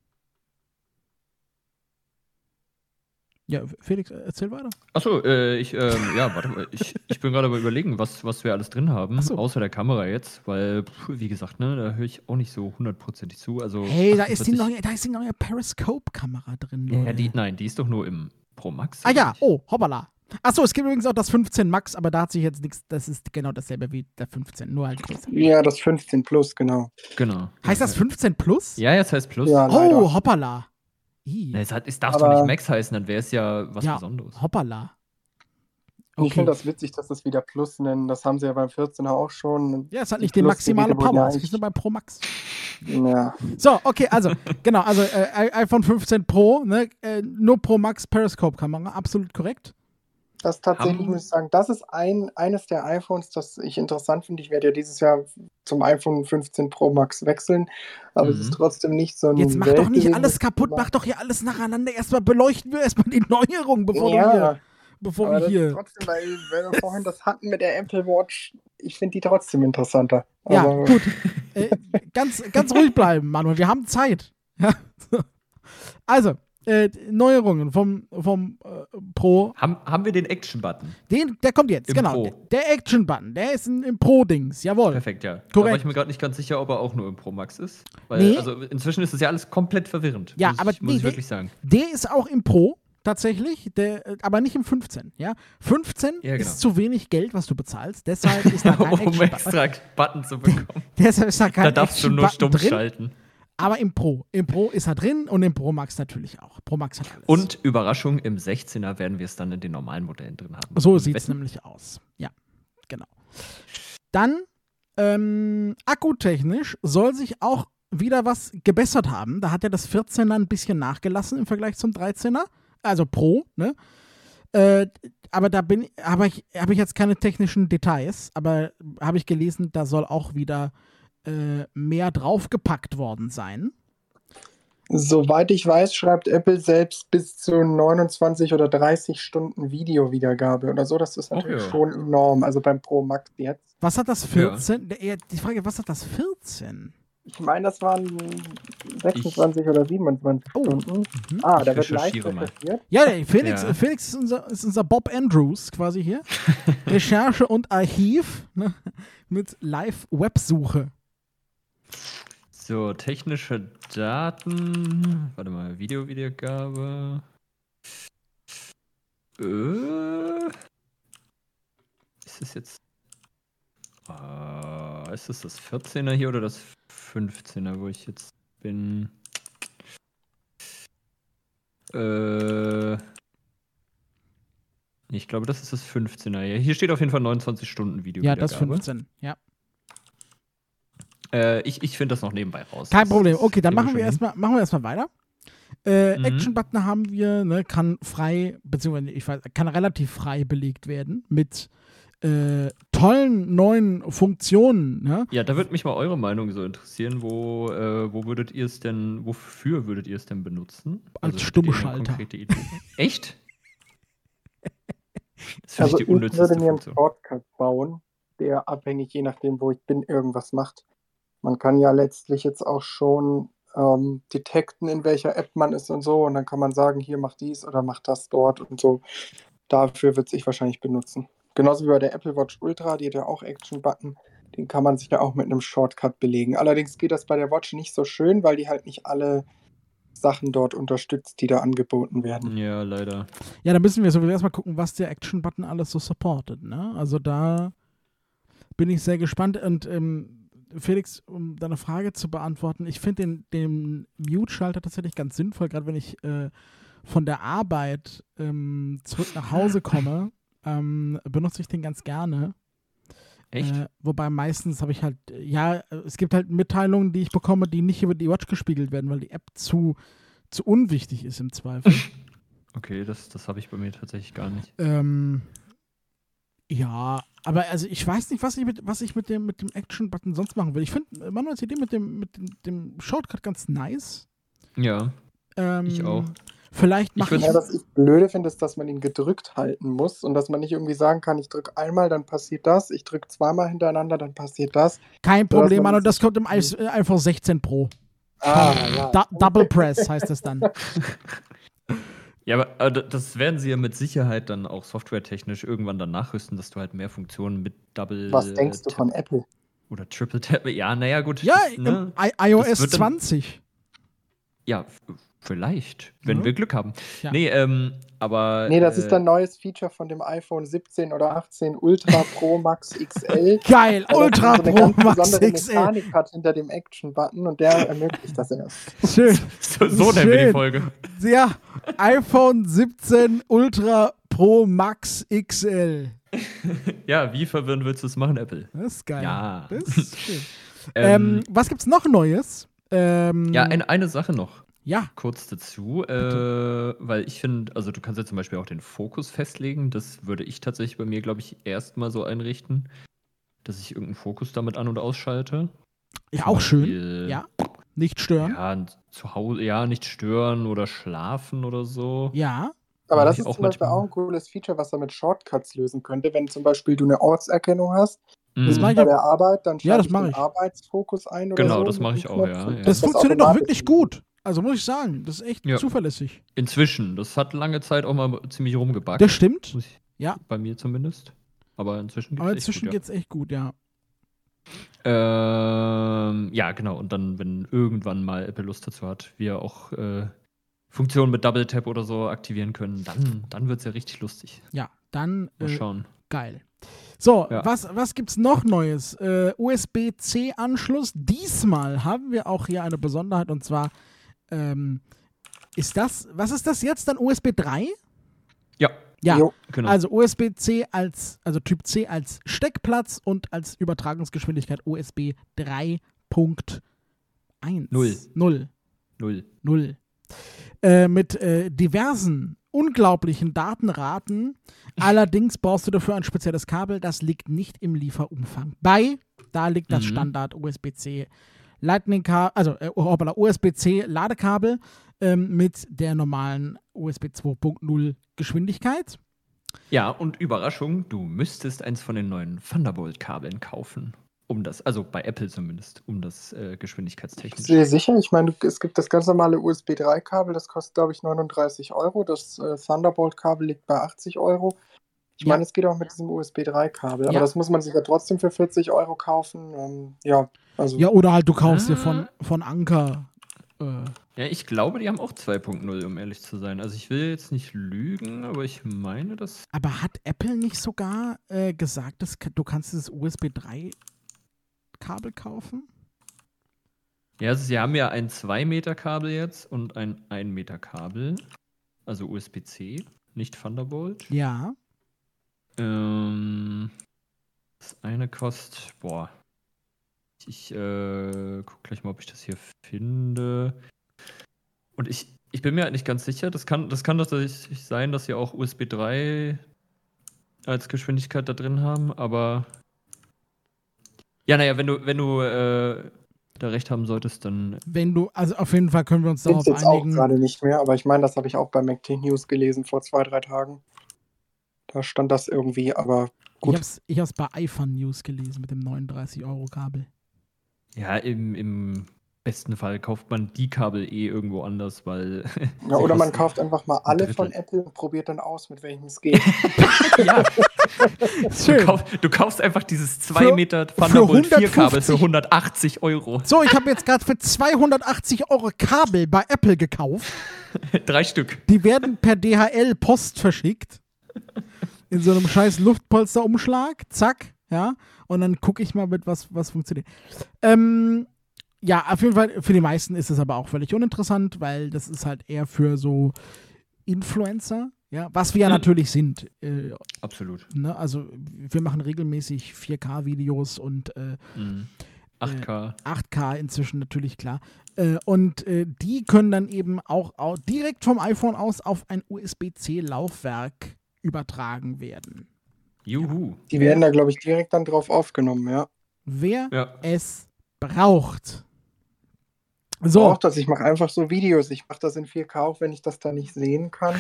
Ja, Felix, erzähl weiter. Achso, äh, ich, ähm, ja, warte mal, ich, ich bin gerade mal überlegen, was, was wir alles drin haben, so. außer der Kamera jetzt, weil, wie gesagt, ne, da höre ich auch nicht so hundertprozentig zu. Also, Hey, da ist, die 48 neue, da ist die neue Periscope-Kamera drin. Ja, die, nein, die ist doch nur im Pro Max. ah ja, oh, hoppala. Achso, es gibt übrigens auch das 15 Max, aber da hat sich jetzt nichts, das ist genau dasselbe wie der 15, nur halt größer. Ja, das 15 Plus, genau. Genau. Heißt das 15 Plus? Ja, jetzt heißt Plus. Ja. Oh, hoppala. Na, es, hat, es darf Aber- doch nicht Max heißen, dann wäre es ja was Ja. Besonderes. hoppala. Ich finde das witzig, dass es wieder Plus nennen. Das haben sie ja beim 14er auch schon. Ja, es hat nicht die maximale Plus-Geräte wurden Power, es ist nur bei Pro Max. Ja. So, okay, also, genau, also äh, iPhone 15 Pro, ne, äh, nur Pro Max Periscope-Kamera, absolut korrekt. Das tatsächlich Haben- muss ich sagen, das ist ein, eines der iPhones, das ich interessant finde. Ich werde ja dieses Jahr zum iPhone 15 Pro Max wechseln, aber es Mhm. ist trotzdem nicht so ein. Jetzt mach doch nicht alles kaputt, mach doch hier alles nacheinander. Erstmal beleuchten wir erstmal die Neuerung, bevor wir ja, hier, bevor aber wir hier. trotzdem, weil, weil wir vorhin das hatten mit der Apple Watch, ich finde die trotzdem interessanter. Ja, Aber gut. Äh, ganz, ganz ruhig bleiben, Manuel. Wir haben Zeit. Also, äh, Neuerungen vom, vom äh, Pro. Haben, haben wir den Action-Button? Den, der kommt jetzt, Im genau. Pro. Der, Action-Button, der ist in, im Pro-Dings, jawohl. Perfekt, ja. Da Korrekt. war ich mir gerade nicht ganz sicher, ob er auch nur im Pro Max ist. Weil, Nee. also inzwischen ist es ja alles komplett verwirrend. Ja, muss aber ich, muss nee, ich wirklich sagen. Der ist auch im Pro, tatsächlich, der, äh, aber nicht im 15. Ja? 15 Ja, genau. ist zu wenig Geld, was du bezahlst. Deshalb ist da kein um extra Button zu bekommen. Deshalb ist da kein da darfst du nur stumm drin. schalten. Aber im Pro. Im Pro ist er drin und im Pro Max natürlich auch. Pro Max hat alles. Und Überraschung, im 16er werden wir es dann in den normalen Modellen drin haben. So Und sieht es nämlich aus. Ja, genau. Dann, ähm, akkutechnisch soll sich auch wieder was gebessert haben. Da hat ja das 14er ein bisschen nachgelassen im Vergleich zum 13er. Also Pro, ne? Äh, aber da bin habe ich, hab ich jetzt keine technischen Details, aber habe ich gelesen, da soll auch wieder äh, mehr draufgepackt worden sein. Soweit ich weiß, schreibt Apple selbst bis zu 29 oder 30 Stunden Videowiedergabe oder so. Das ist natürlich ja. schon enorm. Also beim Pro Max jetzt. Was hat das 14? Der- ja, Die Frage, was hat das 14? Ich meine, das waren 26 oder 27 Oh. Stunden. Mhm. Ah, Ich da wird live recherchiert. Ja, Felix, Ja. Felix ist, unser, ist unser Bob Andrews quasi hier. Recherche und Archiv ne, mit Live-Websuche. So, technische Daten. Warte mal, Videowiedergabe. Äh, ist es jetzt. Äh, ist es das 14er hier oder das 15er, wo ich jetzt bin? Äh. Ich glaube, das ist das 15er. Ja, hier steht auf jeden Fall 29 Stunden Video. Ja, das 15. Ja. Äh, ich ich finde das noch nebenbei raus. Kein Das- Problem. Okay, dann machen wir erstmal machen wir erstmal weiter. Äh, Mhm. Action-Button haben wir, ne, kann frei, beziehungsweise ich weiß, kann relativ frei belegt werden mit äh, tollen neuen Funktionen. Ne? Ja, da würde mich mal eure Meinung so interessieren. Wo, äh, wo würdet ihr es denn, wofür würdet ihr es denn benutzen? Als eine Stummschalter. Echt? Das finde Also ich ich die unnützeste würde mir einen Funktion. Shortcut bauen, der abhängig, je nachdem, wo ich bin, irgendwas macht. Man kann ja letztlich jetzt auch schon ähm, detekten, in welcher App man ist und so. Und dann kann man sagen, hier mach dies oder mach das dort und so. Dafür wird sich wahrscheinlich benutzen. Genauso wie bei der Apple Watch Ultra, die hat ja auch Action-Button. Den kann man sich ja auch mit einem Shortcut belegen. Allerdings geht das bei der Watch nicht so schön, weil die halt nicht alle Sachen dort unterstützt, die da angeboten werden. Ja, leider. Ja, da müssen wir sowieso erstmal gucken, was der Action-Button alles so supportet. Ne? Also da bin ich sehr gespannt. Und ähm, Felix, um deine Frage zu beantworten, ich finde den, den Mute-Schalter tatsächlich ganz sinnvoll, gerade wenn ich äh, von der Arbeit ähm, zurück nach Hause komme, ähm, benutze ich den ganz gerne. Echt? Äh, wobei meistens habe ich halt, ja, es gibt halt Mitteilungen, die ich bekomme, die nicht über die Watch gespiegelt werden, weil die App zu, zu unwichtig ist im Zweifel. Okay, das, das habe ich bei mir tatsächlich gar nicht. Ähm, ja, aber also ich weiß nicht, was ich mit, was ich mit dem, mit dem Action-Button sonst machen will. Ich finde Manuels Idee mit dem, mit dem, dem Shortcut ganz nice. Ja, Ähm, Ich auch. Vielleicht Ich mache ich. würd- Ja, was ich blöde finde, ist, dass man ihn gedrückt halten muss und dass man nicht irgendwie sagen kann, ich drücke einmal, dann passiert das, ich drücke zweimal hintereinander, dann passiert das. kein dass Problem, man Manu, das das kommt im iPhone äh, iPhone 16 Pro. Ah, ja. Double Press heißt es dann. Ja, aber äh, das werden sie ja mit Sicherheit dann auch softwaretechnisch irgendwann dann nachrüsten, dass du halt mehr Funktionen mit Double Was denkst du von Apple? oder Triple Tap. Ja, naja, gut. Ja, das, ne? iOS Das wird dann- 20. Ja, vielleicht, wenn Ja. wir Glück haben. Ja. Nee, ähm, aber. Nee, das äh, ist ein neues Feature von dem iPhone 17 oder 18 Ultra Pro Max XL. Geil, das Ultra so eine Pro ganz Max besondere XL. Mechanik hat hinter dem Action-Button und der ermöglicht das erst. Schön. So, so nennen wir die. Folge. Ja, iPhone 17 Ultra Pro Max XL. Ja, wie verwirrend willst du es machen, Apple? Das ist geil. Ja. Das ist schön. ähm, was gibt's noch Neues? Ähm, ja, ein, eine Sache noch. Ja, kurz dazu, äh, weil ich finde, also du kannst ja zum Beispiel auch den Fokus festlegen. Das würde ich tatsächlich bei mir, glaube ich, erstmal so einrichten, dass ich irgendeinen Fokus damit an- und ausschalte. ja Zum auch schön. Beispiel, Ja, nicht stören. Ja, zu Hause, ja, nicht stören oder schlafen oder so. Ja, Aber das ist auch zum Beispiel auch ein cooles Feature, was er mit Shortcuts lösen könnte. Wenn zum Beispiel du eine Ortserkennung hast Das Mhm. mach ich bei der Arbeit, dann Ja, schalte das ich ich. Arbeitsfokus ein oder Genau, so. das mit mach dem ich auch, ja, ja. das das funktioniert auch automatisch wirklich gut. Also muss ich sagen, das ist echt Ja. zuverlässig. Inzwischen, das hat lange Zeit auch mal ziemlich rumgebackt. Das stimmt. Ich, Ja. Bei mir zumindest. Aber inzwischen Aber geht's echt inzwischen gut, ja. geht's echt gut, ja. Ähm, ja, genau. Und dann, wenn irgendwann mal Apple Lust dazu hat, wir auch äh, Funktionen mit Double Tap oder so aktivieren können, dann, dann wird es ja richtig lustig. Ja, dann Mal äh, schauen. geil. So, Ja. was, was gibt's noch Neues? Äh, USB-C-Anschluss. Diesmal haben wir auch hier eine Besonderheit und zwar ähm, ist das, was ist das jetzt dann? USB 3? Ja, Ja, Jo. genau. also USB-C als, also Typ C als Steckplatz und als Übertragungsgeschwindigkeit USB 3.1. Null. Null. Null. Null. Äh, mit äh, diversen, unglaublichen Datenraten. Allerdings brauchst du dafür ein spezielles Kabel. Das liegt nicht im Lieferumfang bei. Da liegt das Mhm. Standard USB-C Lightning Kabel, also äh, hoppala, USB-C Ladekabel ähm, mit der normalen USB 2.0 Geschwindigkeit. Ja, und Überraschung, du müsstest eins von den neuen Thunderbolt-Kabeln kaufen. Um das, also bei Apple zumindest, um das äh, geschwindigkeitstechnisch. dir sicher? Ich meine, es gibt das ganz normale USB 3-Kabel, das kostet, glaube ich, 39 Euro. Das äh, Thunderbolt-Kabel liegt bei 80 Euro. Ich Ja. meine, es geht auch mit diesem USB 3-Kabel, aber Ja. das muss man sich ja trotzdem für 40 Euro kaufen. Ähm, ja, also Ja, oder halt du kaufst dir Ah. von, von Anker. Äh, Ja, ich glaube, die haben auch 2.0, um ehrlich zu sein. Also ich will jetzt nicht lügen, aber ich meine, dass. aber hat Apple nicht sogar äh, gesagt, dass ka- du kannst dieses USB 3 Kabel kaufen? Ja, also sie haben ja ein 2-Meter-Kabel jetzt und ein 1-Meter-Kabel. Also USB-C, nicht Thunderbolt. Ja. Ähm, das eine kostet, boah. Ich äh, guck gleich mal, ob ich das hier finde. Und ich, ich bin mir halt nicht ganz sicher. Das kann, das kann tatsächlich sein, dass sie auch USB 3 als Geschwindigkeit da drin haben, aber. Ja, naja, wenn du, wenn du äh, da recht haben solltest, dann. Wenn du, also auf jeden Fall können wir uns darauf es jetzt auch einigen. gerade nicht mehr, aber ich meine, das habe ich auch bei MacT News gelesen vor zwei, drei Tagen. Da stand das irgendwie, aber Ich gut. hab's, ich hab's bei iPhone News gelesen mit dem 39-Euro-Kabel. Ja, im, im besten Fall kauft man die Kabel eh irgendwo anders, weil. Ja, oder man kauft einfach mal alle von. Apple und probiert dann aus, mit welchem es geht. ja, Du, Schön. kauf, du kaufst einfach dieses 2 Für- Meter Thunderbolt 4 Kabel 150 für 180 Euro. So, ich habe jetzt gerade für 280 Euro Kabel bei Apple gekauft. Drei Stück. Die werden per DHL Post verschickt. In so einem scheiß Luftpolsterumschlag. Zack. Ja. Und dann gucke ich mal mit, was, was funktioniert. Ähm, ja, auf jeden Fall, für die meisten ist es aber auch völlig uninteressant, weil das ist halt eher für so Influencer. Ja, was wir ja Mhm. natürlich sind. Äh, Absolut. ne? Also, wir machen regelmäßig 4K-Videos und äh, Mhm. 8K. 8K inzwischen natürlich klar. Äh, und äh, die können dann eben auch, au- direkt vom iPhone aus auf ein USB-C-Laufwerk übertragen werden. Juhu. Die werden da, glaube ich, direkt dann drauf aufgenommen, ja. Wer Ja. es braucht. So, Auch das, ich mache einfach so Videos. Ich mache das in 4K, auch wenn ich das da nicht sehen kann.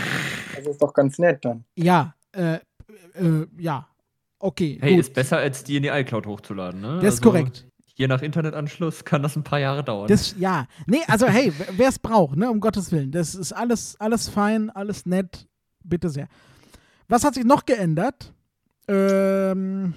Das ist doch ganz nett dann. ja, äh, äh, ja, okay, Hey, gut. ist besser, als die in die iCloud hochzuladen, ne? das ist korrekt. je nach Internetanschluss kann das ein paar Jahre dauern. Das, ja, nee, also hey, wer es braucht, ne, um Gottes Willen, das ist alles, alles fein, alles nett, bitte sehr. Was hat sich noch geändert? Ähm,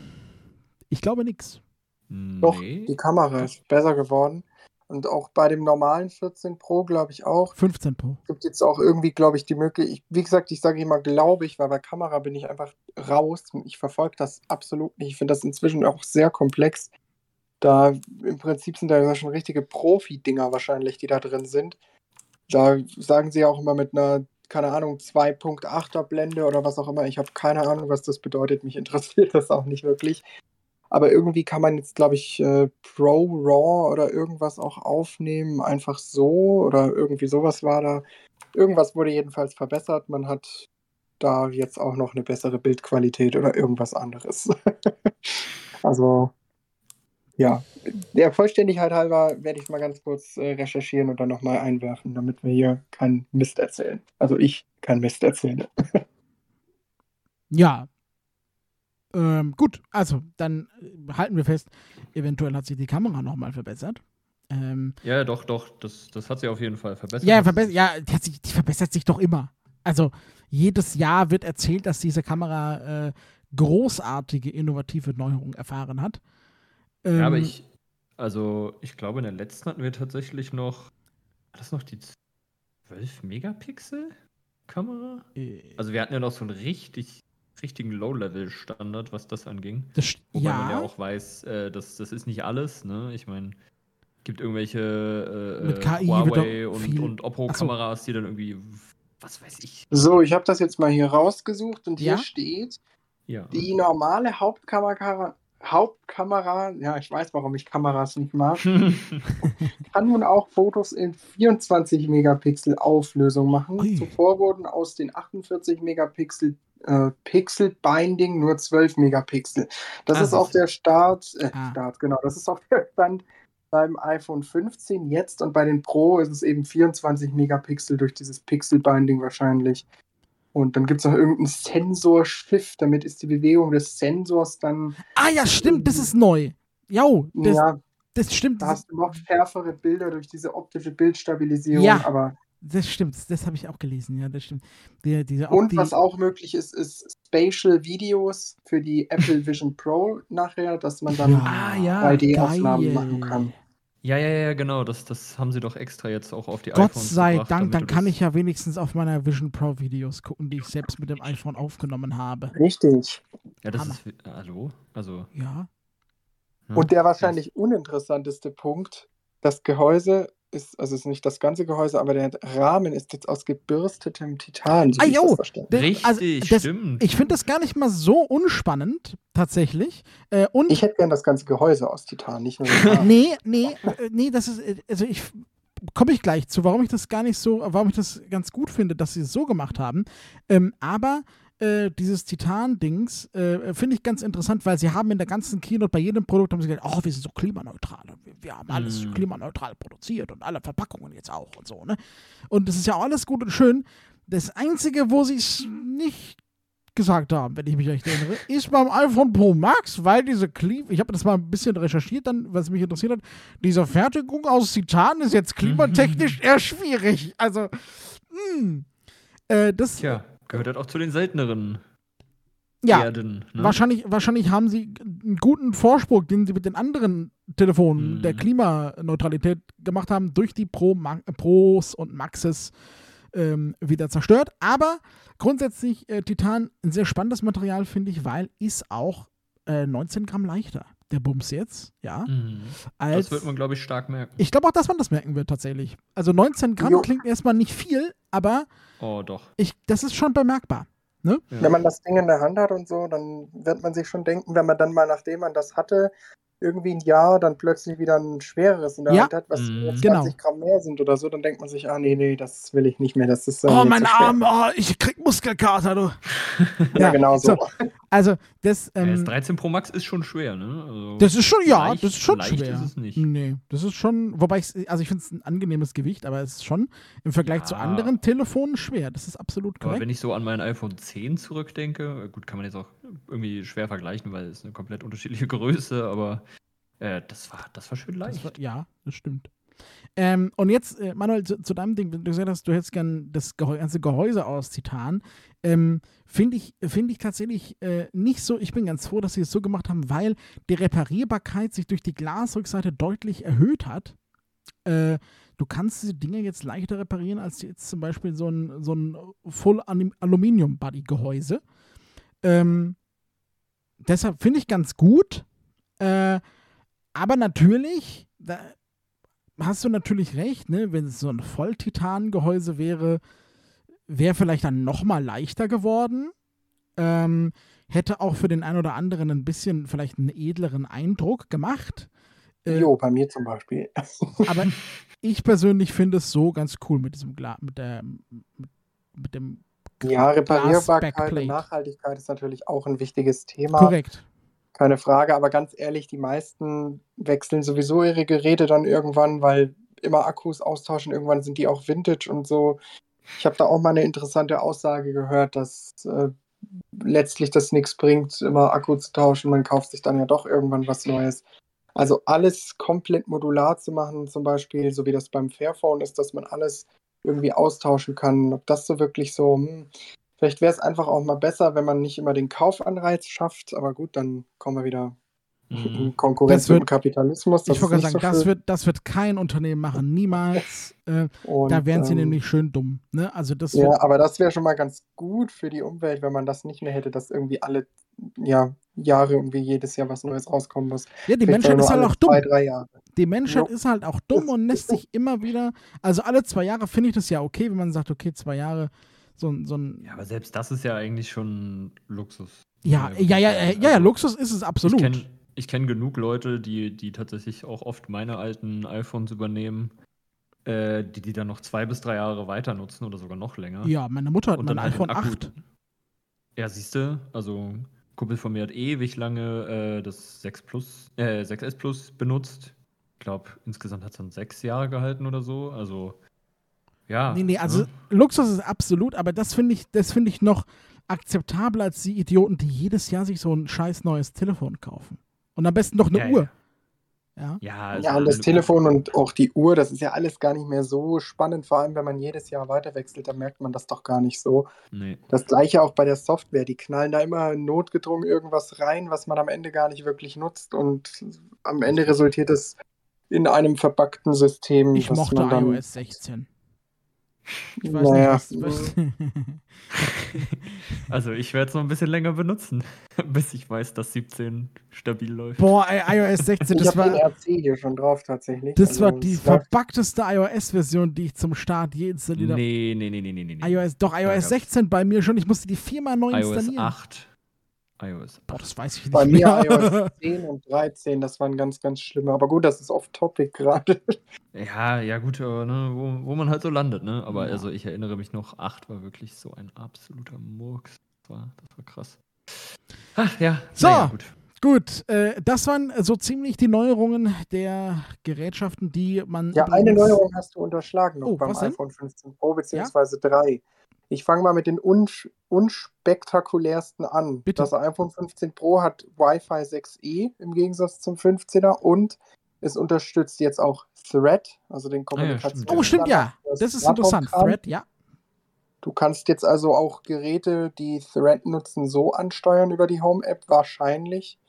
ich glaube nichts. Doch, die Kamera ist besser geworden. Und auch bei dem normalen 14 Pro, glaube ich auch. 15 Pro. Gibt jetzt auch irgendwie, glaube ich, die Möglichkeit. Wie gesagt, ich sage immer, glaube ich, weil bei Kamera bin ich einfach raus. Ich verfolge das absolut nicht. Ich finde das inzwischen auch sehr komplex. Da im Prinzip sind da ja schon richtige Profi-Dinger wahrscheinlich, die da drin sind. Da sagen sie auch immer mit einer, keine Ahnung, 2.8er Blende oder was auch immer. Ich habe keine Ahnung, was das bedeutet. Mich interessiert das auch nicht wirklich. Aber irgendwie kann man jetzt, glaube ich, äh, Pro Raw oder irgendwas auch aufnehmen, einfach so oder irgendwie sowas war da. Irgendwas wurde jedenfalls verbessert. Man hat da jetzt auch noch eine bessere Bildqualität oder irgendwas anderes. also, ja, der Vollständigkeit halber werde ich mal ganz kurz äh, recherchieren und dann nochmal einwerfen, damit wir hier keinen Mist erzählen. Also ich keinen Mist erzähle. Ja. Ähm, gut, also dann äh, halten wir fest, eventuell hat sich die Kamera nochmal verbessert. Ähm, ja, doch, doch, das, das hat sie auf jeden Fall verbessert. ja, verbess ja die, hat sich, die verbessert sich doch immer. Also jedes Jahr wird erzählt, dass diese Kamera äh, großartige, innovative Neuerungen erfahren hat. Ja, aber Ähm, ich, also ich glaube, in der letzten hatten wir tatsächlich noch, war das noch die 12 Megapixel Kamera? äh, Also wir hatten ja noch so einen richtig, richtigen Low-Level-Standard, was das anging. das, Wobei man ja ja, auch weiß, äh, das, das ist nicht alles, ne? Ich meine, gibt irgendwelche äh, Mit äh, KI Huawei und, und Ach so. Oppo-Kameras, die dann irgendwie, was weiß ich. So, ich habe das jetzt mal hier rausgesucht und hier Ja? steht, Ja. die normale Hauptkamera, Hauptkamera, ja, ich weiß, warum ich Kameras nicht mag, kann nun auch Fotos in 24 Megapixel Auflösung machen. Ui. Zuvor wurden aus den 48 Megapixel äh, Pixel Binding nur 12 Megapixel. Das Ah, ist auch das- der Start, äh, Ah. Start, genau, das ist auch der Stand beim iPhone 15 jetzt und bei den Pro ist es eben 24 Megapixel durch dieses Pixel Binding wahrscheinlich. Und dann gibt es noch irgendeinen Sensor-Shift, damit ist die Bewegung des Sensors dann, ah ja, stimmt, das ist neu. Jo, das, ja, das stimmt. da hast du noch schärfere Bilder durch diese optische Bildstabilisierung, Ja. aber das stimmt, das habe ich auch gelesen, ja, das stimmt. Die, diese Und was auch möglich ist, ist Spatial Videos für die Apple Vision Pro nachher, dass man dann Ja, Ah, ja. 3D-Aufnahmen geil. machen kann. Ja, ja, ja, genau. Das, das haben sie doch extra jetzt auch auf die Gott iPhones sei gebracht, Dank, dann kann ich ja wenigstens auf meiner Vision Pro Videos gucken, die ich selbst mit dem iPhone aufgenommen habe. Richtig. Ja, das Hammer. ist. Hallo? Also. Ja. Und der wahrscheinlich uninteressanteste Punkt, das Gehäuse ist, also es ist nicht das ganze Gehäuse, aber der Rahmen ist jetzt aus gebürstetem Titan. So Ah, jo. Das- Richtig, also, das- stimmt. Ich finde das gar nicht mal so unspannend, tatsächlich. Äh, und Ich hätte gern das ganze Gehäuse aus Titan, nicht nur Rahmen. nee, nee, äh, nee, das ist, äh, also ich komme ich gleich zu, warum ich das gar nicht so, warum ich das ganz gut finde, dass sie es so gemacht haben. Ähm, aber äh, dieses Titan-Dings äh, finde ich ganz interessant, weil sie haben in der ganzen Keynote bei jedem Produkt haben sie gesagt, oh, wir sind so klimaneutral und wir, wir haben alles Mm. klimaneutral produziert und alle Verpackungen jetzt auch und so, ne? Und das ist ja auch alles gut und schön. Das Einzige, wo sie es nicht gesagt haben, wenn ich mich recht erinnere, ist beim iPhone Pro Max, weil diese Klim ich habe das mal ein bisschen recherchiert, dann, was mich interessiert hat, diese Fertigung aus Titan ist jetzt klimatechnisch eher schwierig. Also, mh, äh, das, Tja, gehört halt auch zu den selteneren ja, Erden. Ne? wahrscheinlich, wahrscheinlich haben sie einen guten Vorsprung, den sie mit den anderen Telefonen Mhm. der Klimaneutralität gemacht haben, durch die Pro Pros und Maxes ähm, wieder zerstört. Aber grundsätzlich äh, Titan ein sehr spannendes Material, finde ich, weil ist auch äh, 19 Gramm leichter. Der Bums jetzt, ja. Mhm. Als, Das wird man, glaube ich, stark merken. ich glaube auch, dass man das merken wird tatsächlich. Also 19 Gramm Jo. klingt erstmal nicht viel, aber Oh, doch. ich, das ist schon bemerkbar. Ja. Wenn man das Ding in der Hand hat und so, dann wird man sich schon denken, wenn man dann mal, nachdem man das hatte, irgendwie ein Jahr dann plötzlich wieder ein schwereres in der Ja. Hand hat, was nur 20 Genau. Gramm mehr sind oder so, dann denkt man sich, ah nee, nee, das will ich nicht mehr. Das ist äh, Oh, mein zu schwer. Arm, oh, ich krieg Muskelkater, du. Ja, genau so. Also, das, Ja, das ähm, 13 Pro Max ist schon schwer, ne? Also, das ist schon, ja, leicht- das ist schon leicht schwer. Ist es nicht. Nee, das ist schon, wobei ich, also ich finde es ein angenehmes Gewicht, aber es ist schon im Vergleich zu Ja. anderen Telefonen schwer. Das ist absolut Aber korrekt. wenn ich so an mein iPhone 10 zurückdenke, gut, kann man jetzt auch irgendwie schwer vergleichen, weil es eine komplett unterschiedliche Größe, aber Äh, das, war, das war schön leicht. Das war, ja, das stimmt. Ähm, und jetzt, äh, Manuel, zu, zu, deinem Ding, du gesagt hast, du hättest gern das Gehäu ganze Gehäuse aus Titan. Ähm, Finde ich, find ich tatsächlich äh, nicht so. Ich bin ganz froh, dass sie es so gemacht haben, weil die Reparierbarkeit sich durch die Glasrückseite deutlich erhöht hat. Äh, du kannst diese Dinge jetzt leichter reparieren als jetzt zum Beispiel so ein, so ein Full Aluminium Body Gehäuse. Ähm, deshalb finde ich ganz gut. Äh, aber natürlich, da hast du natürlich recht, ne? wenn es so ein Volltitan-Gehäuse wäre, wäre vielleicht dann nochmal leichter geworden. Ähm, hätte auch für den einen oder anderen ein bisschen vielleicht einen edleren Eindruck gemacht. Äh, jo, bei mir zum Beispiel. aber ich persönlich finde es so ganz cool mit diesem Gla mit der mit, mit dem ja, Reparierbarkeit und Nachhaltigkeit ist natürlich auch ein wichtiges Thema. Korrekt. Keine Frage, aber ganz ehrlich, die meisten wechseln sowieso ihre Geräte dann irgendwann, weil immer Akkus austauschen, irgendwann sind die auch Vintage und so. Ich habe da auch mal eine interessante Aussage gehört, dass äh, letztlich das nichts bringt, immer Akku zu tauschen. Man kauft sich dann ja doch irgendwann was Neues. Also alles komplett modular zu machen, zum Beispiel, so wie das beim Fairphone ist, dass man alles irgendwie austauschen kann. Ob das so wirklich so, hm, vielleicht wäre es einfach auch mal besser, wenn man nicht immer den Kaufanreiz schafft. Aber gut, dann kommen wir wieder Mhm. Konkurrenz wird, mit Kapitalismus. ich wollte sagen, so das, wird, das wird kein Unternehmen machen, niemals. Äh, und, da wären sie ähm, nämlich schön dumm. Ne? Also das ja, aber das wäre schon mal ganz gut für die Umwelt, wenn man das nicht mehr hätte, dass irgendwie alle ja, Jahre irgendwie jedes Jahr was Neues rauskommen muss. Ja, die Vielleicht Menschheit ist halt auch dumm. Zwei, die Menschheit jo. ist halt auch dumm und lässt sich immer wieder, also alle zwei Jahre finde ich das ja okay, wenn man sagt, okay, zwei Jahre so, so ein. Ja, aber selbst das ist ja eigentlich schon Luxus. Ja, ja, ja, ja, ja, ja Luxus ist es absolut. Ich kenne genug Leute, die, die tatsächlich auch oft meine alten iPhones übernehmen, äh, die die dann noch zwei bis drei Jahre weiter nutzen oder sogar noch länger. Ja, meine Mutter hat mein halt iPhone 8. Ja, siehst du, also Kumpel von mir hat ewig lange äh, das 6 Plus, äh, 6S Plus benutzt. Ich glaube, insgesamt hat es dann sechs Jahre gehalten oder so. Also, ja. Nee, nee, also ne? Luxus ist absolut, aber das finde ich, das ich noch akzeptabler als die Idioten, die jedes Jahr sich so ein scheiß neues Telefon kaufen. Und am besten noch eine ja, Uhr. Ja, ja, also ja und das Telefon und auch die Uhr, das ist ja alles gar nicht mehr so spannend, vor allem wenn man jedes Jahr weiter wechselt, dann merkt man das doch gar nicht so. Nee. Das gleiche auch bei der Software, die knallen da immer notgedrungen irgendwas rein, was man am Ende gar nicht wirklich nutzt und am Ende resultiert es in einem verbackten System. Ich mochte iOS 16. Ich weiß naja. nicht, was, was Also ich werde es noch ein bisschen länger benutzen, bis ich weiß, dass 17 stabil läuft. Boah, iOS 16, ich das war. Ich RC hier schon drauf tatsächlich. Das also, war die verbugteste iOS-Version, die ich zum Start je installiert habe. Nee, nee, nee, nee, nee, nee. iOS, doch, iOS 16 bei mir schon. Ich musste die viermal neu installieren. iOS 8 iOS. Boah, das weiß ich nicht Bei mir iOS 10 und 13, das waren ganz, ganz schlimme. Aber gut, das ist off-topic gerade. Ja, ja, gut, ne, wo, wo man halt so landet, ne? Aber ja. also ich erinnere mich noch, 8 war wirklich so ein absoluter Murks. Das war, das war krass. Ach ja, so. Ja, gut. Gut, äh, das waren so ziemlich die Neuerungen der Gerätschaften, die man. Ja, eine Neuerung hast du unterschlagen noch oh, beim iPhone 15 Pro bzw. Ja? 3. Ich fange mal mit den uns unspektakulärsten an. Bitte? Das iPhone 15 Pro hat Wi-Fi 6E im Gegensatz zum 15er und es unterstützt jetzt auch Thread, also den Kommunikations. Ah, ja, oh, stimmt ja. Das, das ist interessant. Thread, ja. Du kannst jetzt also auch Geräte, die Thread nutzen, so ansteuern über die Home-App, wahrscheinlich.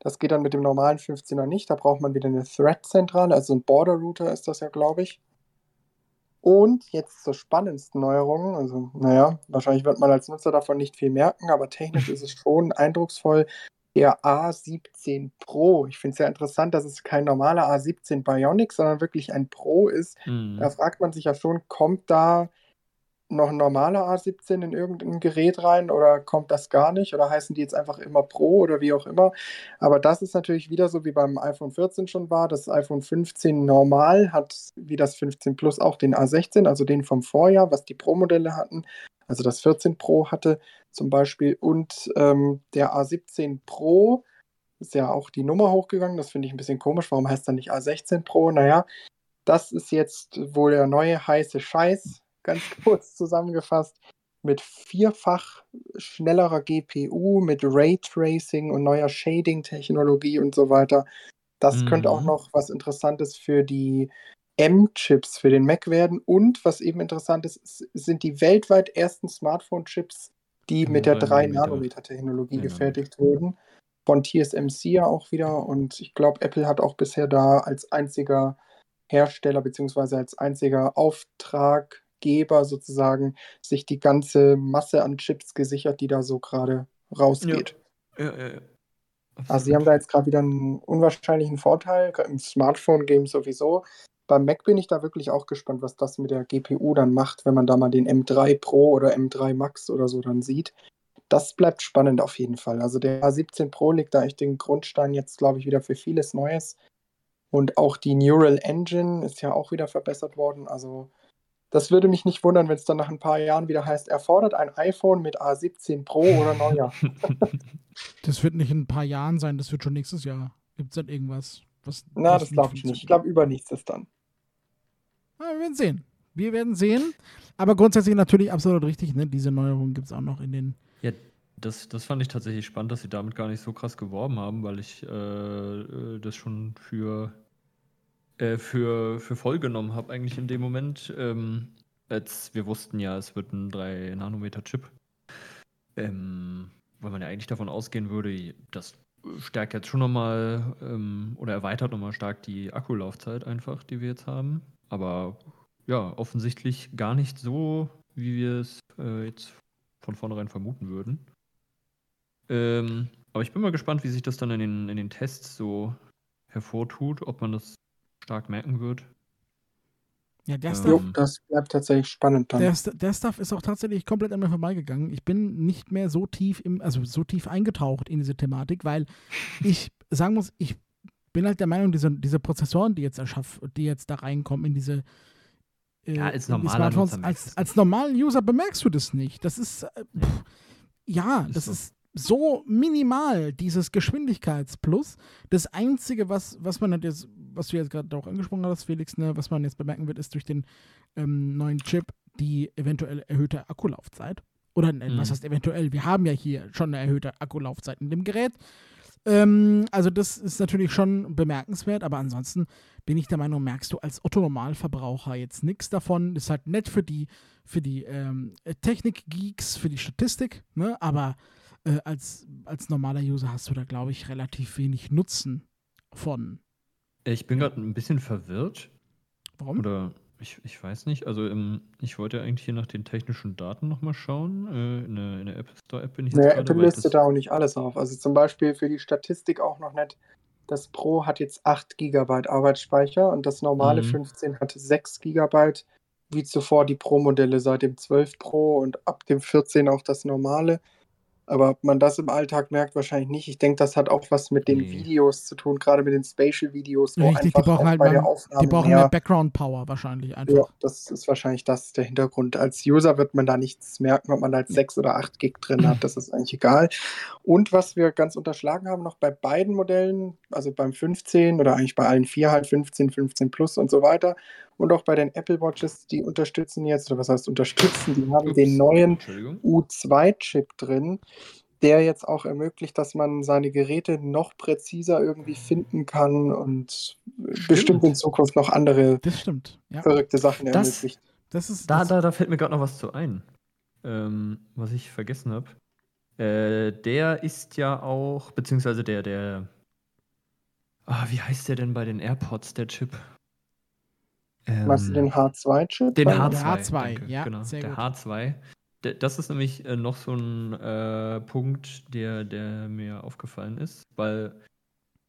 Das geht dann mit dem normalen 15er nicht. Da braucht man wieder eine Thread-Zentrale, also ein Border-Router ist das ja, glaube ich. Und jetzt zur spannendsten Neuerung. Also, naja, wahrscheinlich wird man als Nutzer davon nicht viel merken, aber technisch ist es schon eindrucksvoll. Der A17 Pro. Ich finde es sehr interessant, dass es kein normaler A17 Bionic, sondern wirklich ein Pro ist. Mhm. Da fragt man sich ja schon, kommt da noch ein normaler A17 in irgendein Gerät rein oder kommt das gar nicht oder heißen die jetzt einfach immer Pro oder wie auch immer. Aber das ist natürlich wieder so wie beim iPhone 14 schon war. Das iPhone 15 normal hat wie das 15 Plus auch den A16, also den vom Vorjahr, was die Pro-Modelle hatten. Also das 14 Pro hatte zum Beispiel und ähm, der A17 Pro ist ja auch die Nummer hochgegangen. Das finde ich ein bisschen komisch. Warum heißt er nicht A16 Pro? Naja, das ist jetzt wohl der neue heiße Scheiß ganz kurz zusammengefasst, mit vierfach schnellerer GPU, mit Raytracing und neuer Shading-Technologie und so weiter. Das könnte auch Mhm. noch was Interessantes für die M-Chips für den Mac werden. Und was eben interessant ist, sind die weltweit ersten Smartphone-Chips, die Genau, mit der 3 3-Nanometer-Technologie Ja, gefertigt wurden. Von TSMC ja auch wieder. Und ich glaube, Apple hat auch bisher da als einziger Hersteller beziehungsweise als einziger Auftraggeber sozusagen sich die ganze Masse an Chips gesichert, die da so gerade rausgeht. Ja, ja, ja. Also sie haben da jetzt gerade wieder einen unwahrscheinlichen Vorteil, im Smartphone-Game sowieso. Beim Mac bin ich da wirklich auch gespannt, was das mit der GPU dann macht, wenn man da mal den M3 Pro oder M3 Max oder so dann sieht. Das bleibt spannend auf jeden Fall. Also der A17 Pro legt da echt den Grundstein jetzt, glaube ich, wieder für vieles Neues. Und auch die Neural Engine ist ja auch wieder verbessert worden. Also das würde mich nicht wundern, wenn es dann nach ein paar Jahren wieder heißt, erfordert ein iPhone mit A17 Pro oder neuer. Das wird nicht in ein paar Jahren sein, das wird schon nächstes Jahr. Gibt es dann irgendwas? Was, Na, was das glaube ich nicht. Ich glaube, übernächstes dann. Ja, wir werden sehen. Wir werden sehen. Aber grundsätzlich natürlich absolut richtig, ne? Diese Neuerungen gibt es auch noch in den. Ja, das, das fand ich tatsächlich spannend, dass sie damit gar nicht so krass geworben haben, weil ich äh, äh, das schon für, äh, für, für voll genommen habe, eigentlich in dem Moment. Ähm, als wir wussten ja, es wird ein 3-Nanometer-Chip. Ähm, weil man ja eigentlich davon ausgehen würde, das stärkt jetzt schon nochmal ähm, oder erweitert nochmal stark die Akkulaufzeit einfach, die wir jetzt haben. Aber ja, offensichtlich gar nicht so, wie wir es äh, jetzt von vornherein vermuten würden. Ähm, aber ich bin mal gespannt, wie sich das dann in den, in den Tests so hervortut, ob man das stark merken wird. Ja, der Ähm, Stuff, Jo, das bleibt tatsächlich spannend dann. der, der Stuff ist auch tatsächlich komplett an mir vorbeigegangen. Ich bin nicht mehr so tief im, also so tief eingetaucht in diese Thematik, weil ich sagen muss, ich bin halt der Meinung, diese, diese Prozessoren, die jetzt erschaff, die jetzt da reinkommen in diese äh, Ja, als normaler Smartphones, Nutzer merkst du als, als normalen User bemerkst du das nicht. Das ist äh, pff, ja, Ist das so. ist so minimal, dieses Geschwindigkeitsplus. Das Einzige, was, was man halt jetzt, was du jetzt gerade auch angesprochen hast, Felix, ne, was man jetzt bemerken wird, ist durch den ähm, neuen Chip die eventuell erhöhte Akkulaufzeit. Oder ne, was Mhm. heißt eventuell? Wir haben ja hier schon eine erhöhte Akkulaufzeit in dem Gerät. Ähm, also das ist natürlich schon bemerkenswert, aber ansonsten bin ich der Meinung, merkst du als Otto-Normalverbraucher jetzt nichts davon. Ist halt nett für die, für die ähm, Technik-Geeks, für die Statistik, ne? aber äh, als, als normaler User hast du da, glaube ich, relativ wenig Nutzen von. Ich bin gerade ein bisschen verwirrt. Warum? Oder ich, ich weiß nicht. Also ähm, ich wollte eigentlich hier nach den technischen Daten nochmal schauen. Äh, in, der, in der App Store App bin ich jetzt Naja, gerade. Apple listet da auch nicht alles auf. Also zum Beispiel für die Statistik auch noch nicht. Das Pro hat jetzt 8 GB Arbeitsspeicher und das normale Mhm. 15 hat 6 GB, wie zuvor die Pro-Modelle seit dem 12 Pro und ab dem 14 auch das normale. Aber ob man das im Alltag merkt, wahrscheinlich nicht. Ich denke, das hat auch was mit den. Videos zu tun, gerade mit den Spatial-Videos, Richtig, die brauchen auch halt bei der Aufnahme Die brauchen mehr mehr Background-Power wahrscheinlich einfach. ja, das ist wahrscheinlich das der Hintergrund. Als User wird man da nichts merken, ob man da jetzt 6 oder 8 Gig drin hat. Das ist eigentlich egal. Und was wir ganz unterschlagen haben, noch bei beiden Modellen, also beim 15 oder eigentlich bei allen vier halt 15, 15 Plus und so weiter. Und auch bei den Apple Watches, die unterstützen jetzt, oder was heißt unterstützen, die haben Ups, den neuen Entschuldigung. U2-Chip drin, der jetzt auch ermöglicht, dass man seine Geräte noch präziser irgendwie finden kann und bestimmt in Zukunft noch andere Das stimmt. Ja, verrückte Sachen Das- ermöglicht. das ist. Da, das, da, da fällt mir gerade noch was zu ein, ähm, was ich vergessen habe. Äh, der ist ja auch, beziehungsweise der, der, ah, wie heißt der denn bei den AirPods, der Chip? Meinst du Ähm, den H2-Chip? Den Weil- H2. Der H2, danke, ja, genau. sehr der gut. H2. D- Das ist nämlich äh, noch so ein äh, Punkt, der, der mir aufgefallen ist, weil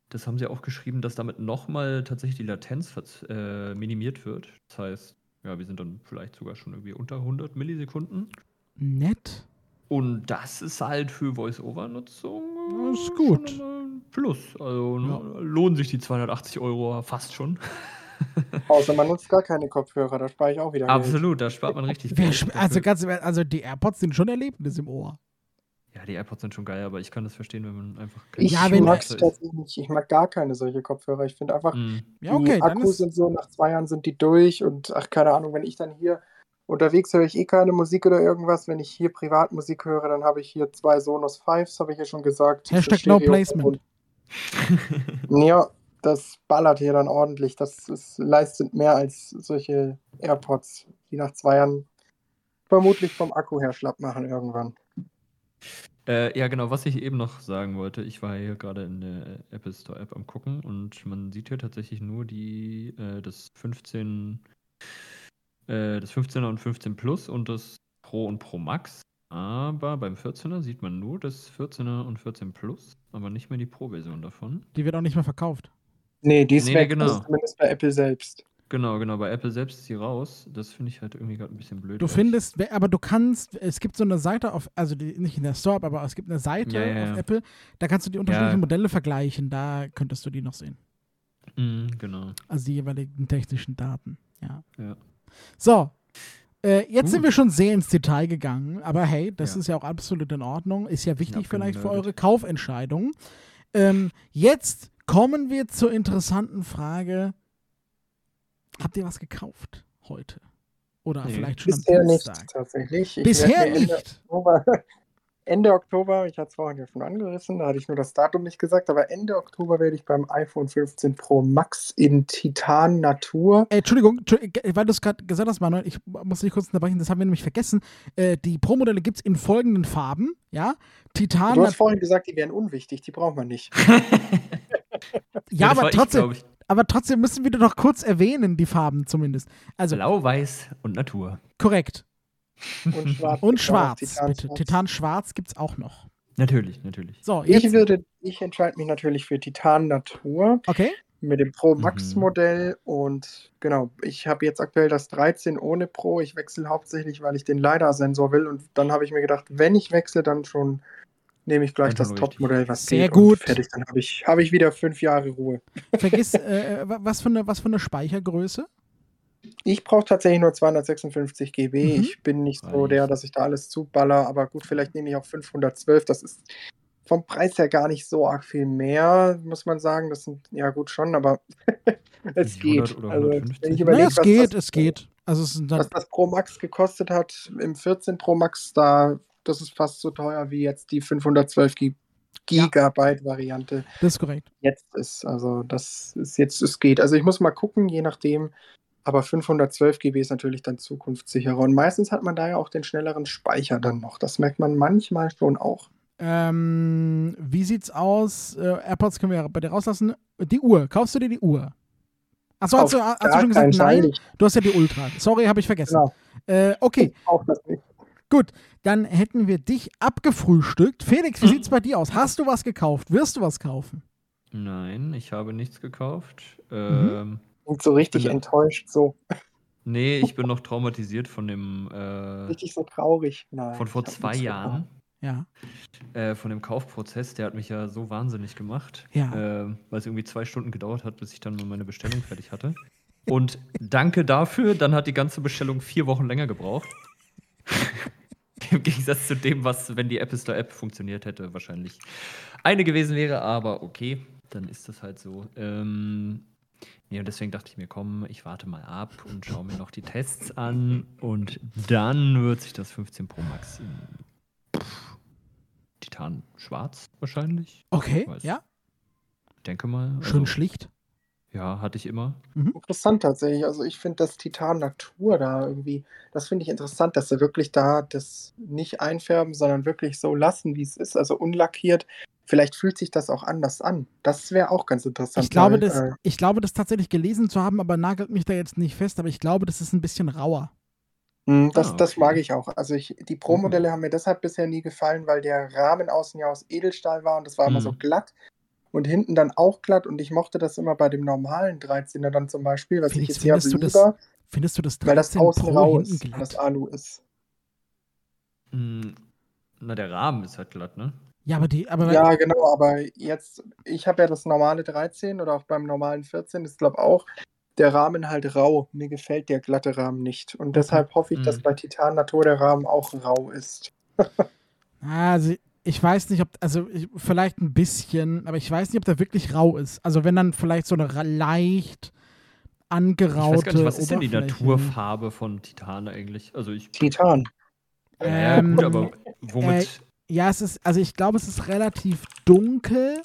das haben sie auch geschrieben, dass damit nochmal tatsächlich die Latenz äh, minimiert wird. Das heißt, ja, wir sind dann vielleicht sogar schon irgendwie unter 100 Millisekunden. nett. Und das ist halt für Voice-Over-Nutzung äh, Das ist gut. schon mal ein Plus. Also ne, Ja. lohnen sich die 280 Euro fast schon. Außer man nutzt gar keine Kopfhörer, da spare ich auch wieder Geld. Absolut, da spart man richtig Geld. Dafür- also ganz also die AirPods sind schon Erlebnis im Ohr. Ja, die AirPods sind schon geil, aber ich kann das verstehen, wenn man einfach Ich Ja, wenn- mag tatsächlich nicht. Ich mag gar keine solche Kopfhörer. Ich finde einfach, Mm. Ja, okay, Akkus sind so, nach zwei Jahren sind die durch und ach, keine Ahnung, wenn ich dann hier unterwegs höre ich eh keine Musik oder irgendwas. Wenn ich hier Privatmusik höre, dann habe ich hier zwei Sonos Fives, habe ich ja schon gesagt. Hashtag no placement. Ja, das ballert hier dann ordentlich. Das ist, leistet mehr als solche AirPods, die nach zwei Jahren vermutlich vom Akku her schlapp machen irgendwann. Äh, ja, genau, was ich eben noch sagen wollte, ich war hier gerade in der Apple Store App am gucken und man sieht hier tatsächlich nur die, äh, das 15, äh, das 15er und 15 Plus und das Pro und Pro Max. Aber beim 14er sieht man nur das 14er und 14 Plus, aber nicht mehr die Pro-Version davon. Die wird auch nicht mehr verkauft. Nee, die ist Nee, weg, genau. also zumindest bei Apple selbst. Genau, genau, bei Apple selbst ist sie raus. Das finde ich halt irgendwie gerade ein bisschen blöd. Du findest, aber du kannst, es gibt so eine Seite auf, also die, nicht in der Store, aber es gibt eine Seite Ja, ja, auf ja. Apple, da kannst du die unterschiedlichen Ja. Modelle vergleichen, da könntest du die noch sehen. Mhm, genau. Also die jeweiligen technischen Daten, ja. Ja. So, äh, jetzt Gut. sind wir schon sehr ins Detail gegangen, aber hey, das Ja. ist ja auch absolut in Ordnung, ist ja wichtig vielleicht für eure Kaufentscheidung. Ähm, jetzt kommen wir zur interessanten Frage, habt ihr was gekauft heute? Oder Nee. vielleicht schon Bisher am nicht Dienstag? tatsächlich. Ich Bisher mir Ende nicht. Oktober, Ende Oktober, ich hatte es vorhin ja schon angerissen, da hatte ich nur das Datum nicht gesagt, aber Ende Oktober werde ich beim iPhone 15 Pro Max in Titan Natur. Äh, Entschuldigung, Entschu- ge- weil du es gerade gesagt hast, Manuel, ich muss dich kurz unterbrechen, das haben wir nämlich vergessen. Äh, die Pro-Modelle gibt es in folgenden Farben, ja. Titan, Du hast vorhin gesagt, die wären unwichtig, die braucht man nicht. ja, war aber ich, trotzdem, glaub ich. aber trotzdem müssen wir doch kurz erwähnen, die Farben zumindest. Also, Blau, Weiß und Natur. korrekt. Und schwarz. Und Titan schwarz, Titan bitte. schwarz. Titan schwarz gibt es auch noch. Natürlich, natürlich. So, Ich würde, ich entscheide mich natürlich für Titan Natur Okay. mit dem Pro Mhm. Max Modell und genau, ich habe jetzt aktuell das 13 ohne Pro. Ich wechsle hauptsächlich, weil ich den LiDAR-Sensor will und dann habe ich mir gedacht, wenn ich wechsle, dann schon nehme ich gleich das. Top-Modell, was Sehr geht gut. Und fertig, dann habe ich, habe ich wieder fünf Jahre Ruhe. Vergiss, äh, wa- was, für eine, was für eine Speichergröße? Ich brauche tatsächlich nur 256 GB. Mhm. Ich bin nicht so der, dass ich da alles zuballer, aber gut, vielleicht nehme ich auch 512. Das ist vom Preis her gar nicht so arg viel mehr, muss man sagen. Das sind ja gut schon, aber es 100 geht. Also, 150? wenn ich Na, überlege, es was, geht, das, es geht. Also es sind dann, was das Pro Max gekostet hat im 14 Pro Max, da das ist fast so teuer wie jetzt die 512 Gi- Ja. Gigabyte Variante das ist korrekt. jetzt ist. Also das ist jetzt, es geht. Also ich muss mal gucken, je nachdem. Aber 512 GB ist natürlich dann zukunftssicherer. Und meistens hat man da ja auch den schnelleren Speicher dann noch. Das merkt man manchmal schon auch. Ähm, wie sieht's aus? Äh, AirPods können wir ja bei dir rauslassen. Die Uhr, kaufst du dir die Uhr? Achso, hast, du, hast du schon gesagt, nein? Ich Du hast ja die Ultra. Sorry, habe ich vergessen. Genau. Äh, okay, auch das nicht. Gut. Dann hätten wir dich abgefrühstückt. Felix, wie sieht's bei dir aus? Hast du was gekauft? Wirst du was kaufen? Nein, ich habe nichts gekauft. Mhm. Ähm, Und so richtig Bin- enttäuscht, so nee, ich bin noch traumatisiert von dem, äh, richtig so traurig. Nein, von vor zwei Jahren, Ja. äh, von dem Kaufprozess. Der hat mich ja so wahnsinnig gemacht, Ja. äh, weil es irgendwie zwei Stunden gedauert hat, bis ich dann meine Bestellung fertig hatte. Und danke dafür, dann hat die ganze Bestellung vier Wochen länger gebraucht. Im Gegensatz zu dem, was, wenn die Apple Store App funktioniert hätte, wahrscheinlich eine gewesen wäre, aber okay, dann ist das halt so. Ähm, nee, und deswegen dachte ich mir, komm, ich warte mal ab und schaue mir noch die Tests an und dann wird sich das 15 Pro Max in Titan schwarz wahrscheinlich. Okay, ja. Ich denke mal. Schön also, schlicht. Ja, hatte ich immer. Interessant tatsächlich. Also ich finde das Titan Natur da irgendwie, das finde ich interessant, dass sie wirklich da das nicht einfärben, sondern wirklich so lassen, wie es ist, also unlackiert. Vielleicht fühlt sich das auch anders an. Das wäre auch ganz interessant. Ich glaube, weil, das, äh, ich glaube, das tatsächlich gelesen zu haben, aber nagelt mich da jetzt nicht fest, aber ich glaube, das ist ein bisschen rauer. das, Ah, das okay. mag ich auch. Also ich, die Pro-Modelle haben mir deshalb bisher nie gefallen, weil der Rahmen außen ja aus Edelstahl war und das war immer Mhm. so glatt. Und hinten dann auch glatt und ich mochte das immer bei dem normalen 13er dann zum Beispiel, was Felix, ich jetzt eher findest du das lieber, Findest du das weil das 13 außen Pro rau hinten ist, weil das? Alu ist. Hm, Na, der Rahmen ist halt glatt, ne? Ja, aber die, aber Ja, genau, aber jetzt, ich habe ja das normale 13 oder auch beim normalen 14, ist glaube auch der Rahmen halt rau. Mir gefällt der glatte Rahmen nicht. Und deshalb hoffe ich, dass Mhm. bei Titan Natur der Rahmen auch rau ist. Also, ich weiß nicht, ob, also ich, vielleicht ein bisschen, aber ich weiß nicht, ob der wirklich rau ist. Also, wenn dann vielleicht so eine leicht Ich angeraute weiß gar nicht, was ist denn die. Naturfarbe von Titan eigentlich? Also ich. Titan. Ja, Ähm, gut, aber womit. Ja, es ist, also ich glaube, es ist relativ dunkel.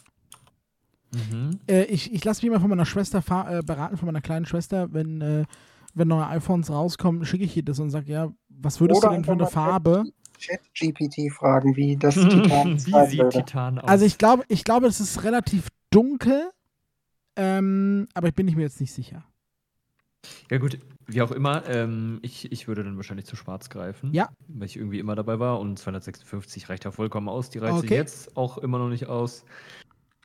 Mhm. Äh, ich ich lasse mich immer von meiner Schwester äh, beraten, von meiner kleinen Schwester, wenn, äh, wenn neue iPhones rauskommen, schicke ich ihr das und sage, ja, was würdest Oder du denn für eine mal Farbe? Chat-GPT fragen, wie das Titan Wie sieht würde. Titan aus? Also ich glaube, ich glaube, es ist relativ dunkel, ähm, aber ich bin ich mir jetzt nicht sicher. Ja gut, wie auch immer, ähm, ich, ich würde dann wahrscheinlich zu schwarz greifen. Ja. Weil ich irgendwie immer dabei war und 256 reicht ja vollkommen aus. Die reicht Okay. jetzt auch immer noch nicht aus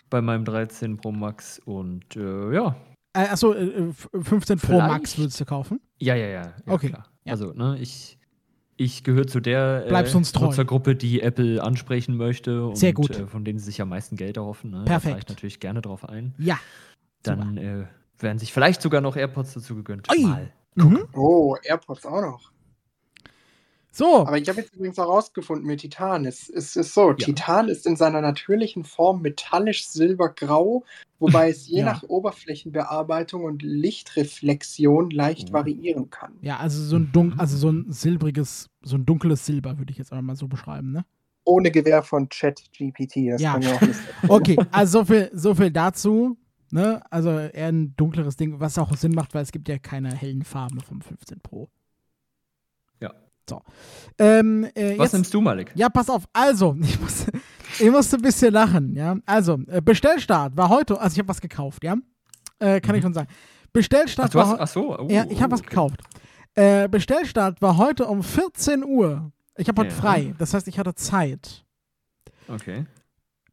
bei meinem 13 Pro Max und äh, ja. Äh, achso, äh, f- 15 Pro Vielleicht- Max würdest du kaufen? Ja, ja, ja. ja Okay, Klar. ja. Also, ne, ich, ich gehöre zu der äh. Nutzergruppe, die Apple ansprechen möchte und Sehr gut. Äh, von denen sie sich am meisten Geld erhoffen. Ne? Perfekt. Da fahre ich natürlich gerne drauf ein. Ja. Dann äh, werden sich vielleicht sogar noch AirPods dazu gegönnt. Ui. Mal. Mhm. Oh, AirPods auch noch. So, Aber ich habe jetzt übrigens herausgefunden mit Titan. Es, es ist so, Titan ist in seiner natürlichen Form metallisch silbergrau, wobei es je Ja. nach Oberflächenbearbeitung und Lichtreflexion leicht Oh. variieren kann. ja, also so ein dun also so ein silbriges, so ein dunkles Silber würde ich jetzt einfach mal so beschreiben, ne? Ohne Gewähr von ChatGPT. Das Ja. ja auch Okay, also so viel, so viel dazu. Ne? Also eher ein dunkleres Ding, was auch Sinn macht, weil es gibt ja keine hellen Farben vom 15 Pro. So. Ähm, äh, Was jetzt, nimmst du, Malik? Ja, pass auf. Also, ich muss, ich musste ein bisschen lachen, ja. Also, äh, Bestellstart war heute, also ich habe was gekauft, ja. Äh, kann ich Mhm. schon sagen. Bestellstart Ach, war hast, ach so. Oh, ja, ich habe oh, was okay. gekauft. Äh, Bestellstart war heute um 14 Uhr. Ich habe heute Ja. frei, das heißt, ich hatte Zeit. Okay.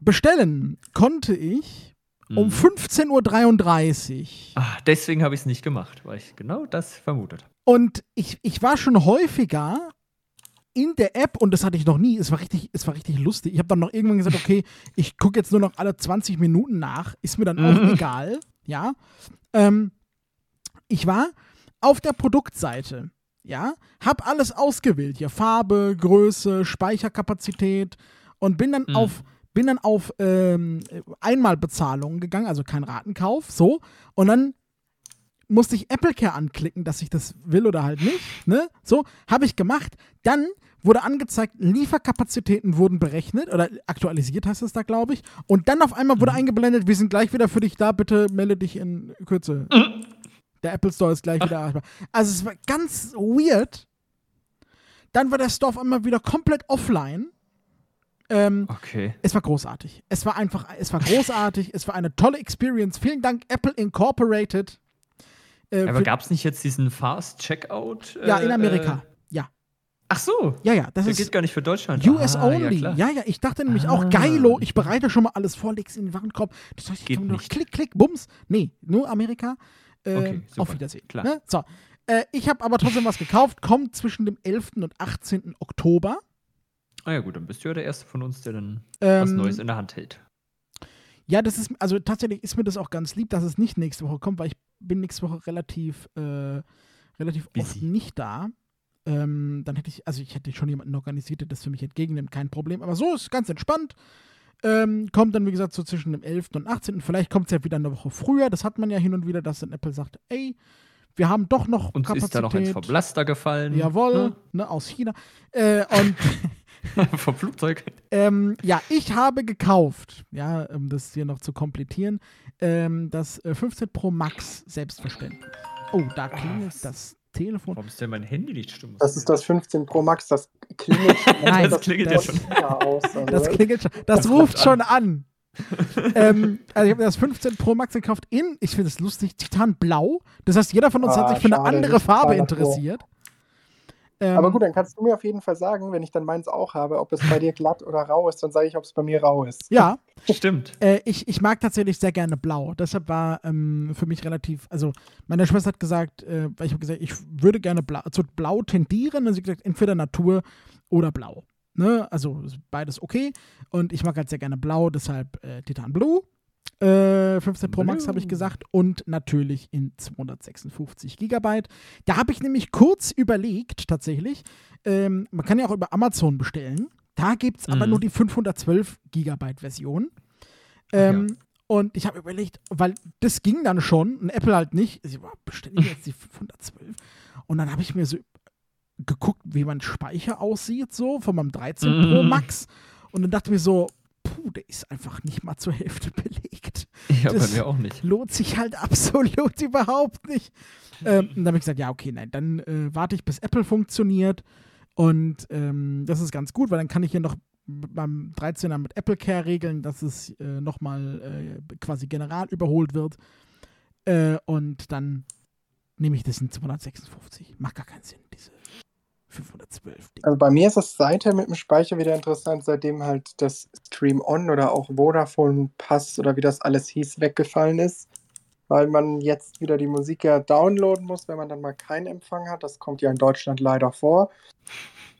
Bestellen konnte ich um Mhm. 15.33 Uhr. Ah, deswegen habe ich es nicht gemacht, weil ich genau das vermutet habe. Und ich, ich war schon häufiger in der App und das hatte ich noch nie. Es war richtig, es war richtig lustig. Ich habe dann noch irgendwann gesagt, okay, ich gucke jetzt nur noch alle 20 Minuten nach. Ist mir dann auch Mhm. egal. Ja. Ähm, ich war auf der Produktseite. Ja, hab alles ausgewählt. Hier Farbe, Größe, Speicherkapazität und bin dann Mhm. auf bin dann auf ähm, Einmalbezahlung gegangen, also kein Ratenkauf, so. Und dann musste ich Apple Care anklicken, dass ich das will oder halt nicht. Ne? So, habe ich gemacht. Dann wurde angezeigt, Lieferkapazitäten wurden berechnet oder aktualisiert heißt es da, glaube ich. Und dann auf einmal wurde Mhm. eingeblendet, wir sind gleich wieder für dich da, bitte melde dich in Kürze. Mhm. Der Apple Store ist gleich wieder erreichbar. Also es war ganz weird. Dann war der Store auf einmal wieder komplett offline. Ähm, Okay. es war großartig. Es war einfach, es war großartig. es war eine tolle Experience. Vielen Dank, Apple Incorporated. Äh, Aber gab es nicht jetzt diesen Fast Checkout? ja, äh, in Amerika. Äh, ja, ach so. ja, ja. Das Der ist geht gar nicht für Deutschland. US ah, only. Ja, Ja, ja, ich dachte nämlich auch, Ah. geilo, ich bereite schon mal alles vor, leg's in den Warenkorb. Das heißt, ich Geht nicht. klick, klick, bums. Nee, nur Amerika. Äh, Okay, super. auf Wiedersehen. Klar. Ne? So. Äh, ich habe aber trotzdem was gekauft, kommt zwischen dem 11. und 18. Oktober. Ah ja, gut, dann bist du ja der Erste von uns, der dann was Ähm, Neues in der Hand hält. Ja, das ist, also tatsächlich ist mir das auch ganz lieb, dass es nicht nächste Woche kommt, weil ich bin nächste Woche relativ, äh, relativ oft nicht da. Ähm, dann hätte ich, also ich hätte schon jemanden organisiert, der das für mich entgegennimmt, kein Problem. Aber so ist ganz entspannt. Ähm, kommt dann, wie gesagt, so zwischen dem 11. und 18. Vielleicht kommt es ja wieder eine Woche früher. Das hat man ja hin und wieder, dass dann Apple sagt, ey, wir haben doch noch Uns Kapazität. ist da noch eins vom Laster gefallen. Jawohl, ne, aus China. Äh, und Ne? vom Flugzeug. ähm, ja, ich habe gekauft, ja, um das hier noch zu komplettieren, ähm, das äh, 15 Pro Max selbstverständlich. Oh, da klingelt was? das Telefon. Warum ist denn mein Handy nicht stumm? Das ist das 15 Pro Max, das klingelt schon. Nein, das klingelt das- ja schon. Aus. Das klingelt schon. Das, Das ruft schon an. ähm, also ich habe mir das 15 Pro Max gekauft in, ich finde es lustig, Titanblau. Das heißt, jeder von uns hat Ah, sich für eine andere Farbe total davor. Ähm, Aber gut, dann kannst du mir auf jeden Fall sagen, wenn ich dann meins auch habe, ob es bei dir glatt oder rau ist, dann sage ich, ob es bei mir rau ist. Ja, Stimmt. Äh, ich, ich mag tatsächlich sehr gerne blau. Deshalb war ähm, für mich relativ, also meine Schwester hat gesagt, äh, weil ich habe gesagt, ich würde gerne blau, zu blau tendieren. Und sie hat gesagt, entweder Natur oder blau. Ne? Also beides okay. Und ich mag halt sehr gerne blau, deshalb äh, Titan Blue. Äh, 15 Pro Max habe ich gesagt und natürlich in 256 Gigabyte. Da habe ich nämlich kurz überlegt, tatsächlich, ähm, man kann ja auch über Amazon bestellen. Da gibt es aber Mhm. nur die 512 Gigabyte Version. Ähm, Und ich habe überlegt, weil das ging dann schon und Apple halt nicht. Ich war, bestelle ich jetzt die 512? Und dann habe ich mir so geguckt, wie mein Speicher aussieht, so von meinem 13 Pro Mhm. Max. Und dann dachte ich mir so, puh, der ist einfach nicht mal zur Hälfte belegt. Ja, Das- bei mir auch nicht. lohnt sich halt absolut überhaupt nicht. Ähm, und dann habe ich gesagt, ja, okay, nein, dann äh, warte ich, bis Apple funktioniert. Und ähm, das ist ganz gut, weil dann kann ich hier noch beim 13er mit Apple Care regeln, dass es äh, nochmal äh, quasi general überholt wird. Äh, und dann nehme ich das in 256. Macht gar keinen Sinn, diese 512 Dinge. Also bei mir ist es seither mit dem Speicher wieder interessant, seitdem halt das Stream On oder auch Vodafone Pass oder wie das alles hieß, weggefallen ist. Weil man jetzt wieder die Musik ja downloaden muss, wenn man dann mal keinen Empfang hat. Das kommt ja in Deutschland leider vor.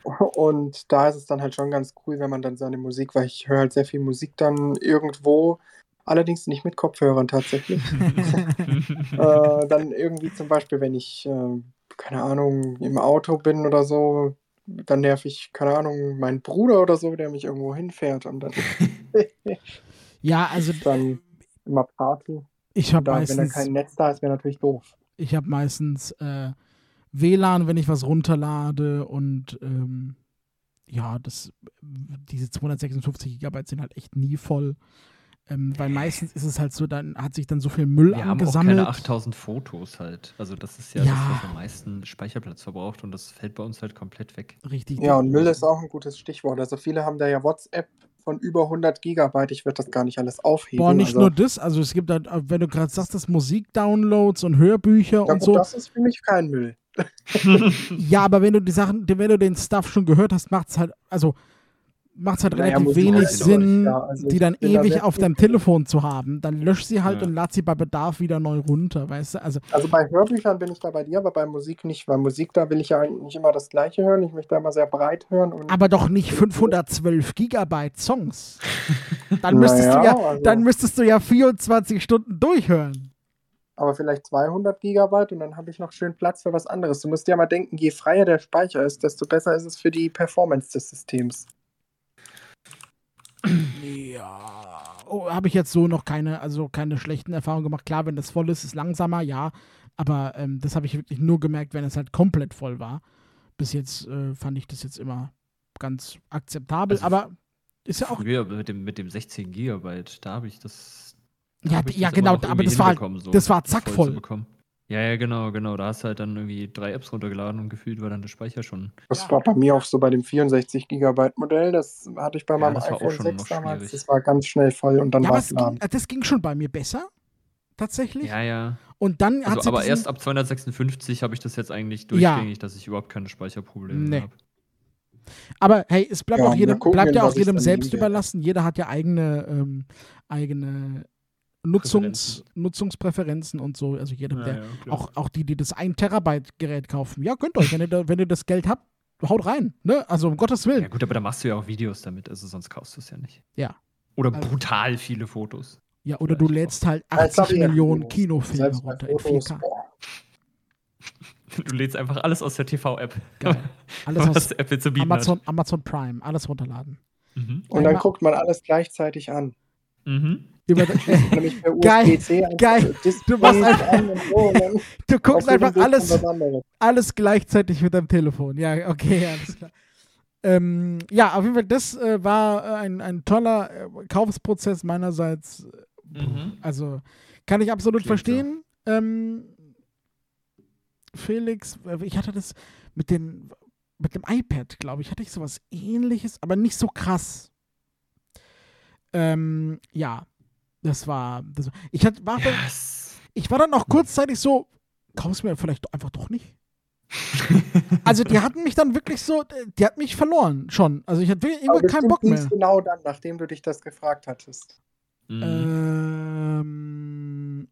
Und da ist es dann halt schon ganz cool, wenn man dann seine Musik, weil ich höre halt sehr viel Musik dann irgendwo, allerdings nicht mit Kopfhörern tatsächlich. äh, dann irgendwie zum Beispiel, wenn ich, äh, keine Ahnung, im Auto bin oder so, dann nerv ich, keine Ahnung, meinen Bruder oder so, der mich irgendwo hinfährt und dann ja, also dann immer Party. ich habe Da, wenn dann meistens, kein Netz da ist, wäre natürlich doof. ich habe meistens äh, WLAN, wenn ich was runterlade und ähm, ja, das, diese 256 Gigabyte sind halt echt nie voll. Ähm, weil meistens ist es halt so, dann hat sich dann so viel Müll Wir haben auch angesammelt. keine 8000 Fotos halt. Also das ist ja, Ja. das, was am meisten Speicherplatz verbraucht und das fällt bei uns halt komplett weg. Richtig. Ja, und Müll ist auch ein gutes Stichwort. Also viele haben da ja WhatsApp von über 100 Gigabyte. Ich würde das gar nicht alles aufheben. Boah, nicht also, nur das, also es gibt halt, wenn du gerade sagst, das Musikdownloads und Hörbücher ja, und so. das ist für mich kein Müll. Ja, aber wenn du die Sachen, wenn du den Stuff schon gehört hast, macht es halt, also macht es halt Naja, relativ wenig Sinn, ja, also die dann da ewig sehr auf deinem. Telefon zu haben. Dann lösch sie halt Ja. und lad sie bei Bedarf wieder neu runter, weißt du? Also, Also bei Hörbüchern bin ich da bei dir, aber bei Musik nicht. Weil Musik, da will ich ja nicht immer das Gleiche hören. Ich möchte da immer sehr breit hören. Aber doch nicht 512 Gigabyte Songs. Dann müsstest du ja, also, dann müsstest du ja 24 Stunden durchhören. aber vielleicht 200 Gigabyte und dann habe ich noch schön Platz für was anderes. Du musst ja mal denken, je freier der Speicher ist, desto besser ist es für die Performance des Systems. Ja, oh, habe ich jetzt so noch keine, also keine schlechten Erfahrungen gemacht. Klar, wenn das voll ist, ist langsamer, ja. Aber ähm, das habe ich wirklich nur gemerkt, wenn es halt komplett voll war. Bis jetzt äh, fand ich das jetzt immer ganz akzeptabel. Also aber ist ja auch. Früher mit dem, mit dem 16 Gigabyte, da habe ich das. da Ja, ja, genau, aber das war halt- so das war voll zu zackvoll. bekommen. Ja, ja, genau, genau. Da hast du halt dann irgendwie drei Apps runtergeladen und gefühlt war dann der Speicher schon. Das Ja. war bei mir auch so bei dem 64 Gigabyte Modell. Das hatte ich bei Ja, meinem das war auch iPhone schon 6 noch damals. schwierig. Das war ganz schnell voll und dann Ja, war es ging, das ging schon bei mir besser. Tatsächlich. Ja, ja. Und dann hat Also, sie aber diesen- erst ab 256 habe ich das jetzt eigentlich Ja. durchgängig, dass ich überhaupt keine Speicherprobleme Nee. mehr habe. Aber hey, es bleibt Ja, auch jedem, gucken, bleibt ja auch jedem selbst überlassen. Jeder hat ja eigene, ähm, eigene Nutzungs, Nutzungspräferenzen und so. Also jedem, der, auch, auch die, die das 1 Terabyte Gerät kaufen. Ja, könnt euch, wenn ihr, da, wenn ihr das Geld habt, haut rein. Ne? Also um Gottes Willen. Ja, gut, aber da machst du ja auch Videos damit, also sonst kaufst du es ja nicht. Ja. Oder Also- brutal viele Fotos. Ja, oder du lädst halt Ja, jetzt hab 80 ich ja Millionen. Kinofilme runter in Fotos, 4K. boah. Du lädst einfach alles aus der TV-App. Geil. Alles was aus Apple zu bieten Amazon, Amazon Prime, alles runterladen. Mhm. Und dann guckt man alles gleichzeitig an. Mhm. Über, Geil, geil. Du machst einfach- so du guckst einfach alles, alles gleichzeitig mit deinem Telefon. Ja, okay, alles klar. Ähm, ja, auf jeden Fall, das äh, war äh, ein, ein toller äh, Kaufsprozess meinerseits. Mhm. Also kann ich absolut Klingt so. verstehen. Ähm, Felix, äh, ich hatte das mit, den, mit dem iPad, glaube ich, hatte ich sowas ähnliches, aber nicht so krass. Ähm, ja, das war. Das, ich, hatte, war, dann- Yes. ich war dann auch kurzzeitig so, kauf's mir vielleicht einfach doch nicht. Also die hatten mich dann wirklich so, die hat mich verloren schon. Also ich hatte wirklich Aber irgendwie keinen Bock mehr. genau dann, nachdem du dich das gefragt hattest. Mhm. Ähm,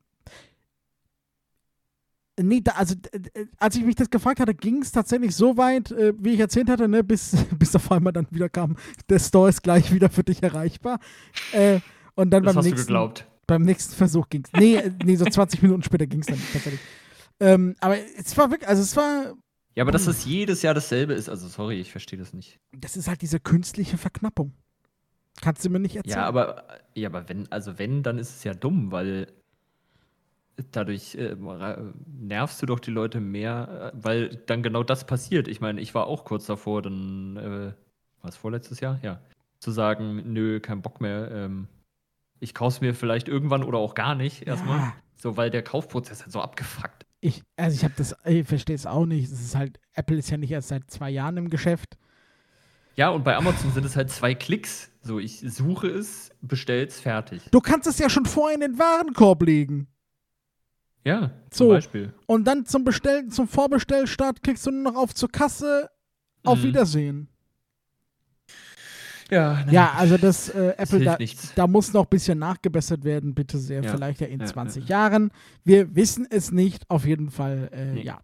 nee, da, also äh, als ich mich das gefragt hatte, ging es tatsächlich so weit, äh, wie ich erzählt hatte, ne, bis, bis auf einmal dann wieder kam, der Store ist gleich wieder für dich erreichbar. Äh, und dann das beim hast du nächsten, geglaubt. beim nächsten Versuch ging es. Nee, nee, so 20 Minuten später ging es dann tatsächlich. Ähm, aber es war wirklich, also es war, Ja, aber dass es jedes Jahr dasselbe ist, also sorry, ich verstehe das nicht. das ist halt diese künstliche Verknappung. Kannst du mir nicht erzählen? Ja, aber, ja, aber wenn, also wenn, dann ist es ja dumm, weil dadurch äh, nervst du doch die Leute mehr, äh, weil dann genau das passiert. Ich meine, ich war auch kurz davor, dann, äh, war es vorletztes Jahr? Ja. Zu sagen, nö, kein Bock mehr, ähm, Ich kaufe es mir vielleicht irgendwann oder auch gar nicht erstmal. Ja. So, weil der Kaufprozess halt so abgefuckt. Ich, also ich habe das, ich verstehe es auch nicht. Es ist halt, Apple ist ja nicht erst seit zwei Jahren im Geschäft. Ja, und bei Amazon sind es halt zwei Klicks. So, ich suche es, bestell's, fertig. Du kannst es ja schon vorher in den Warenkorb legen. Ja, So. zum Beispiel. Und dann zum Bestellen, zum Vorbestellstart klickst du nur noch auf zur Kasse. Auf Mhm. Wiedersehen. Ja, Ja, also das äh, Apple, hilft da, nichts. da muss noch ein bisschen nachgebessert werden, bitte sehr. Ja. Vielleicht ja in Ja, 20 ja. Jahren. Wir wissen es nicht. Auf jeden Fall, äh, Nee. ja,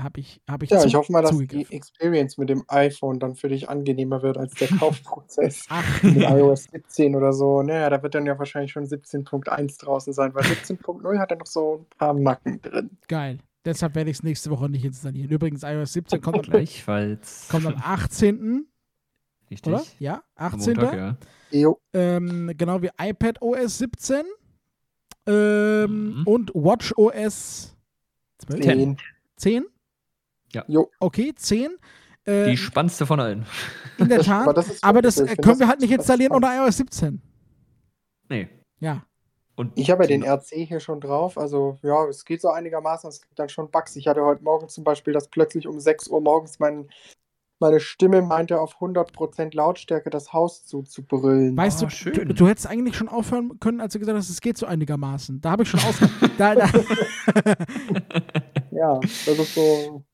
habe ich, hab ich Ja, zu- ich hoffe mal, dass die. Experience mit dem iPhone dann für dich angenehmer wird als der Kaufprozess Ach, mit iOS 17 oder so. Naja, da wird dann ja wahrscheinlich schon 17.1 draußen sein, weil 17.0 hat ja noch so ein paar Macken drin. geil. Deshalb werde ich es nächste Woche nicht installieren. Übrigens, iOS 17 kommt am, Gleichfalls. kommt am 18. Richtig. oder? Ja, Am 18. Montag, ja. Jo, ähm, genau wie iPad OS 17 ähm, Mhm. und Watch OS 12? 10. 10? Ja. Jo. Okay, 10. Äh, Die spannendste von allen. in der Tat. aber das aber das äh, können das wir halt nicht installieren unter iOS 17. Nee. Ja. Und Ich habe ja den RC hier schon drauf, also ja, es geht so einigermaßen, es gibt dann schon Bugs. Ich hatte heute Morgen zum Beispiel, dass plötzlich um 6 Uhr morgens mein, meine Stimme meinte, auf 100% Lautstärke das Haus zuzubrüllen. Weißt Oh, du, schön. du, du hättest eigentlich schon aufhören können, als du gesagt hast, es geht so einigermaßen. Da habe ich schon aus. da, da, Ja, das ist so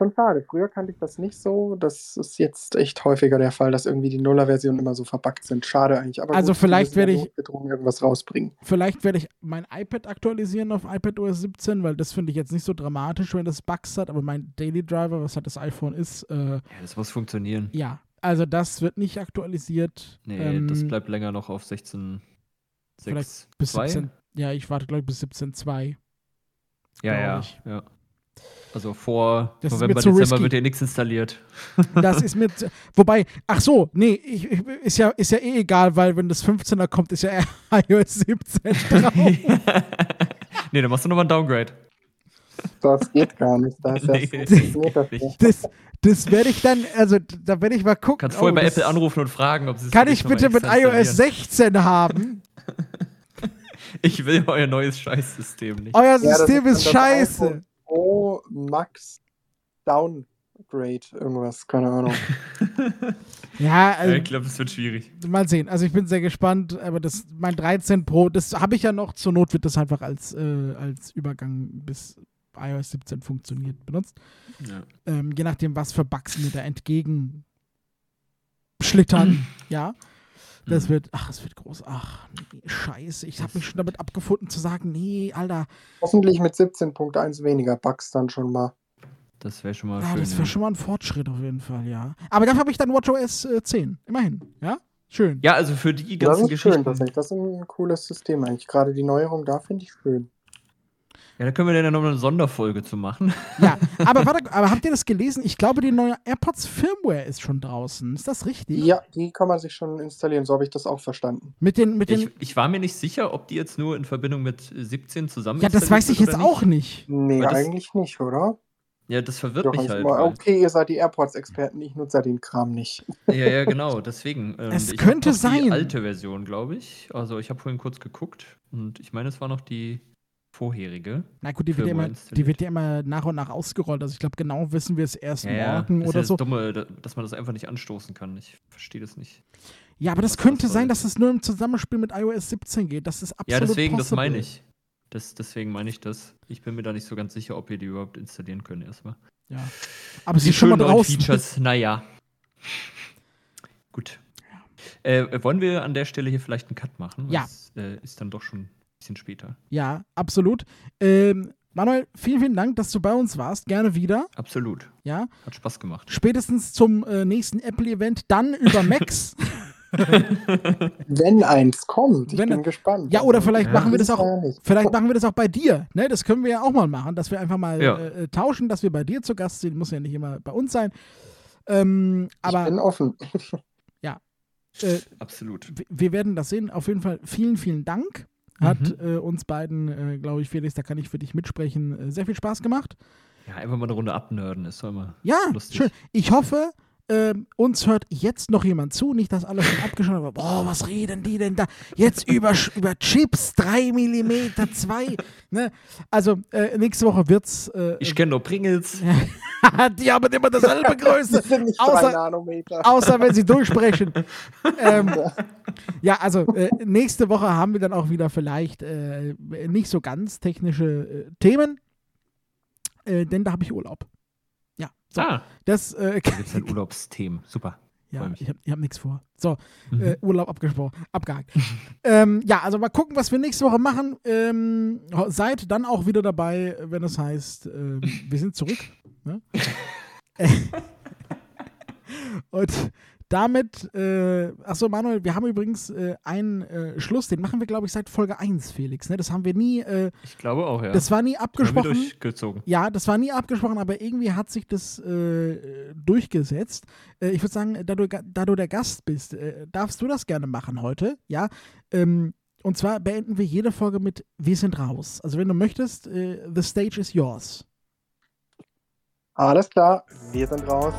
schon schade. Früher kannte ich das nicht so. Das ist jetzt echt häufiger der Fall, dass irgendwie die Nuller-Versionen immer so verbuggt sind. Schade eigentlich. Aber Also gut, vielleicht werde ich- irgendwas rausbringen. vielleicht werde ich mein iPad aktualisieren auf iPad OS 17, weil das finde ich jetzt nicht so dramatisch, wenn das Bugs hat. Aber mein Daily Driver, was halt das iPhone ist, äh, ja, das muss funktionieren. ja. Also das wird nicht aktualisiert. Nee, Ähm, das bleibt länger noch auf 16. Vielleicht bis 17. Ja, ich warte, glaube ich, bis 17.2. Ja, ja, ich. ja. Also vor Das November, Dezember risky. wird hier nichts installiert. Das ist mit. Wobei, ach so, nee, ich, ich, ist, ja, ist ja eh egal, weil wenn das 15er kommt, ist ja iOS 17 drauf. nee, dann machst du nochmal ein Downgrade. Das geht gar nicht. Da ist Nee, das das nicht. nicht. Das, das werde ich dann, also da werde ich mal gucken. Kannst vorher Oh, bei das- Apple anrufen und fragen, ob sie es Kann ich bitte mit iOS installieren. 16 haben? Ich will euer neues Scheißsystem nicht. Euer Ja, das System dann ist das scheiße. Pro Max Downgrade, irgendwas, keine Ahnung. Ja, Ja, also, ich glaube, es wird schwierig. mal sehen. Also ich bin sehr gespannt, aber das, mein 13 Pro, das habe ich ja noch, zur Not wird das einfach als, äh, als Übergang bis iOS 17 funktioniert benutzt. Ja. ähm, je nachdem, was für Bugs mir da entgegen schlittern, ja. Das Mhm. wird, ach, es wird groß. Ach, nee, scheiße. Ich habe mich schon damit abgefunden zu sagen, nee, Alter, Hoffentlich mit 17.1 weniger Bugs dann schon mal. Das wäre schon mal ja, schön. das ja. wäre schon mal ein Fortschritt auf jeden Fall, ja. Aber dafür habe ich dann WatchOS äh, 10, immerhin, ja. Schön. Ja, also für die Das ganzen ist schön Geschichten. tatsächlich. Das ist ein cooles System eigentlich. Gerade die Neuerung da finde ich schön. Ja, da können wir dann ja nochmal eine Sonderfolge zu machen. Ja, aber warte, aber habt ihr das gelesen? Ich glaube, die neue AirPods Firmware ist schon draußen. Ist das richtig? Ja, die kann man sich schon installieren. So habe ich das auch verstanden. Mit den, mit den. Ich, ich war mir nicht sicher, ob die jetzt nur in Verbindung mit 17 zusammen ja, das weiß ich jetzt oder auch nicht. Nee, das- eigentlich nicht, oder? Ja, das verwirrt Doch, mich ich halt. mal, weil- okay, ihr seid die AirPods-Experten, ich nutze ja den Kram nicht. Ja, ja, genau, deswegen. Ähm, Es könnte noch sein. Die alte Version, glaube ich. Also, ich habe vorhin kurz geguckt und ich meine, es war noch die vorherige. Na gut, die wird, ja immer, die wird ja immer nach und nach ausgerollt. Also ich glaube, genau wissen wir es erst Ja, ja, morgen das ist oder ja so. das Dumme, da- dass man das einfach nicht anstoßen kann. Ich verstehe das nicht. Ja, aber das das könnte soll. sein, dass es nur im Zusammenspiel mit iOS 17 geht. Das ist absolut Ja, deswegen, das possible. meine ich. Das, deswegen meine ich das. Ich bin mir da nicht so ganz sicher, ob wir die überhaupt installieren können erstmal. Ja. Aber sie Die ist schon mal draußen. Features, naja. Gut. Äh, wollen wir an der Stelle hier vielleicht einen Cut machen? Ja. Es äh, ist dann doch schon bisschen später. Ja, absolut. Ähm, Manuel, vielen, vielen Dank, dass du bei uns warst. Gerne wieder. Absolut. Ja. Hat Spaß gemacht. Spätestens zum äh, nächsten Apple-Event, dann über Macs. Wenn eins kommt, ich Wenn- bin gespannt. ja, oder vielleicht Ja. machen wir das Ist auch. ja. Vielleicht machen wir das auch bei dir. Ne? Das können wir ja auch mal machen, dass wir einfach mal Ja. äh, äh, tauschen, dass wir bei dir zu Gast sind. Muss ja nicht immer bei uns sein. Ähm, ich bin aber offen. äh, Absolut. wir werden das sehen. Auf jeden Fall vielen, vielen Dank. Hat Mhm. äh, uns beiden, äh, glaube ich, Felix, da kann ich für dich mitsprechen, äh, sehr viel Spaß gemacht. Ja, einfach mal eine Runde abnörden ist doch immer Ja, lustig. schön. Ich hoffe, ähm, uns hört jetzt noch jemand zu, nicht, dass alles schon abgeschlossen wird. Boah, was reden die denn da? Jetzt über, über Chips, 3 mm, 2. Ne? Also, äh, nächste Woche wird's. Äh, Ich kenne nur Pringles. die haben immer dasselbe Größe. Nicht Außer- Nanometer. Außer wenn sie durchsprechen. ähm, ja, also äh, nächste Woche haben wir dann auch wieder vielleicht äh, nicht so ganz technische äh, Themen, äh, denn da habe ich Urlaub. So. Ah, Das, äh, da gibt es ein Urlaubsthemen. Super. ja, ich habe ich hab nichts vor. So, Mhm. äh, Urlaub abgesprochen, abgehakt. ähm, ja, also mal gucken, was wir nächste Woche machen. Ähm, seid dann auch wieder dabei, wenn es heißt, ähm, wir sind zurück. Ne? Und damit, äh, achso, Manuel, wir haben übrigens äh, einen äh, Schluss, den machen wir, glaube ich, seit Folge 1, Felix. Ne? Das haben wir nie, äh, Ich glaube auch, ja. das war nie haben wir abgesprochen. durchgezogen. Ja, das war nie abgesprochen, aber irgendwie hat sich das äh, durchgesetzt. Äh, ich würde sagen, da du, da du der Gast bist, äh, darfst du das gerne machen heute, ja? Ähm, und zwar beenden wir jede Folge mit Wir sind raus. Also wenn du möchtest, äh, the stage is yours. Alles klar, wir sind raus.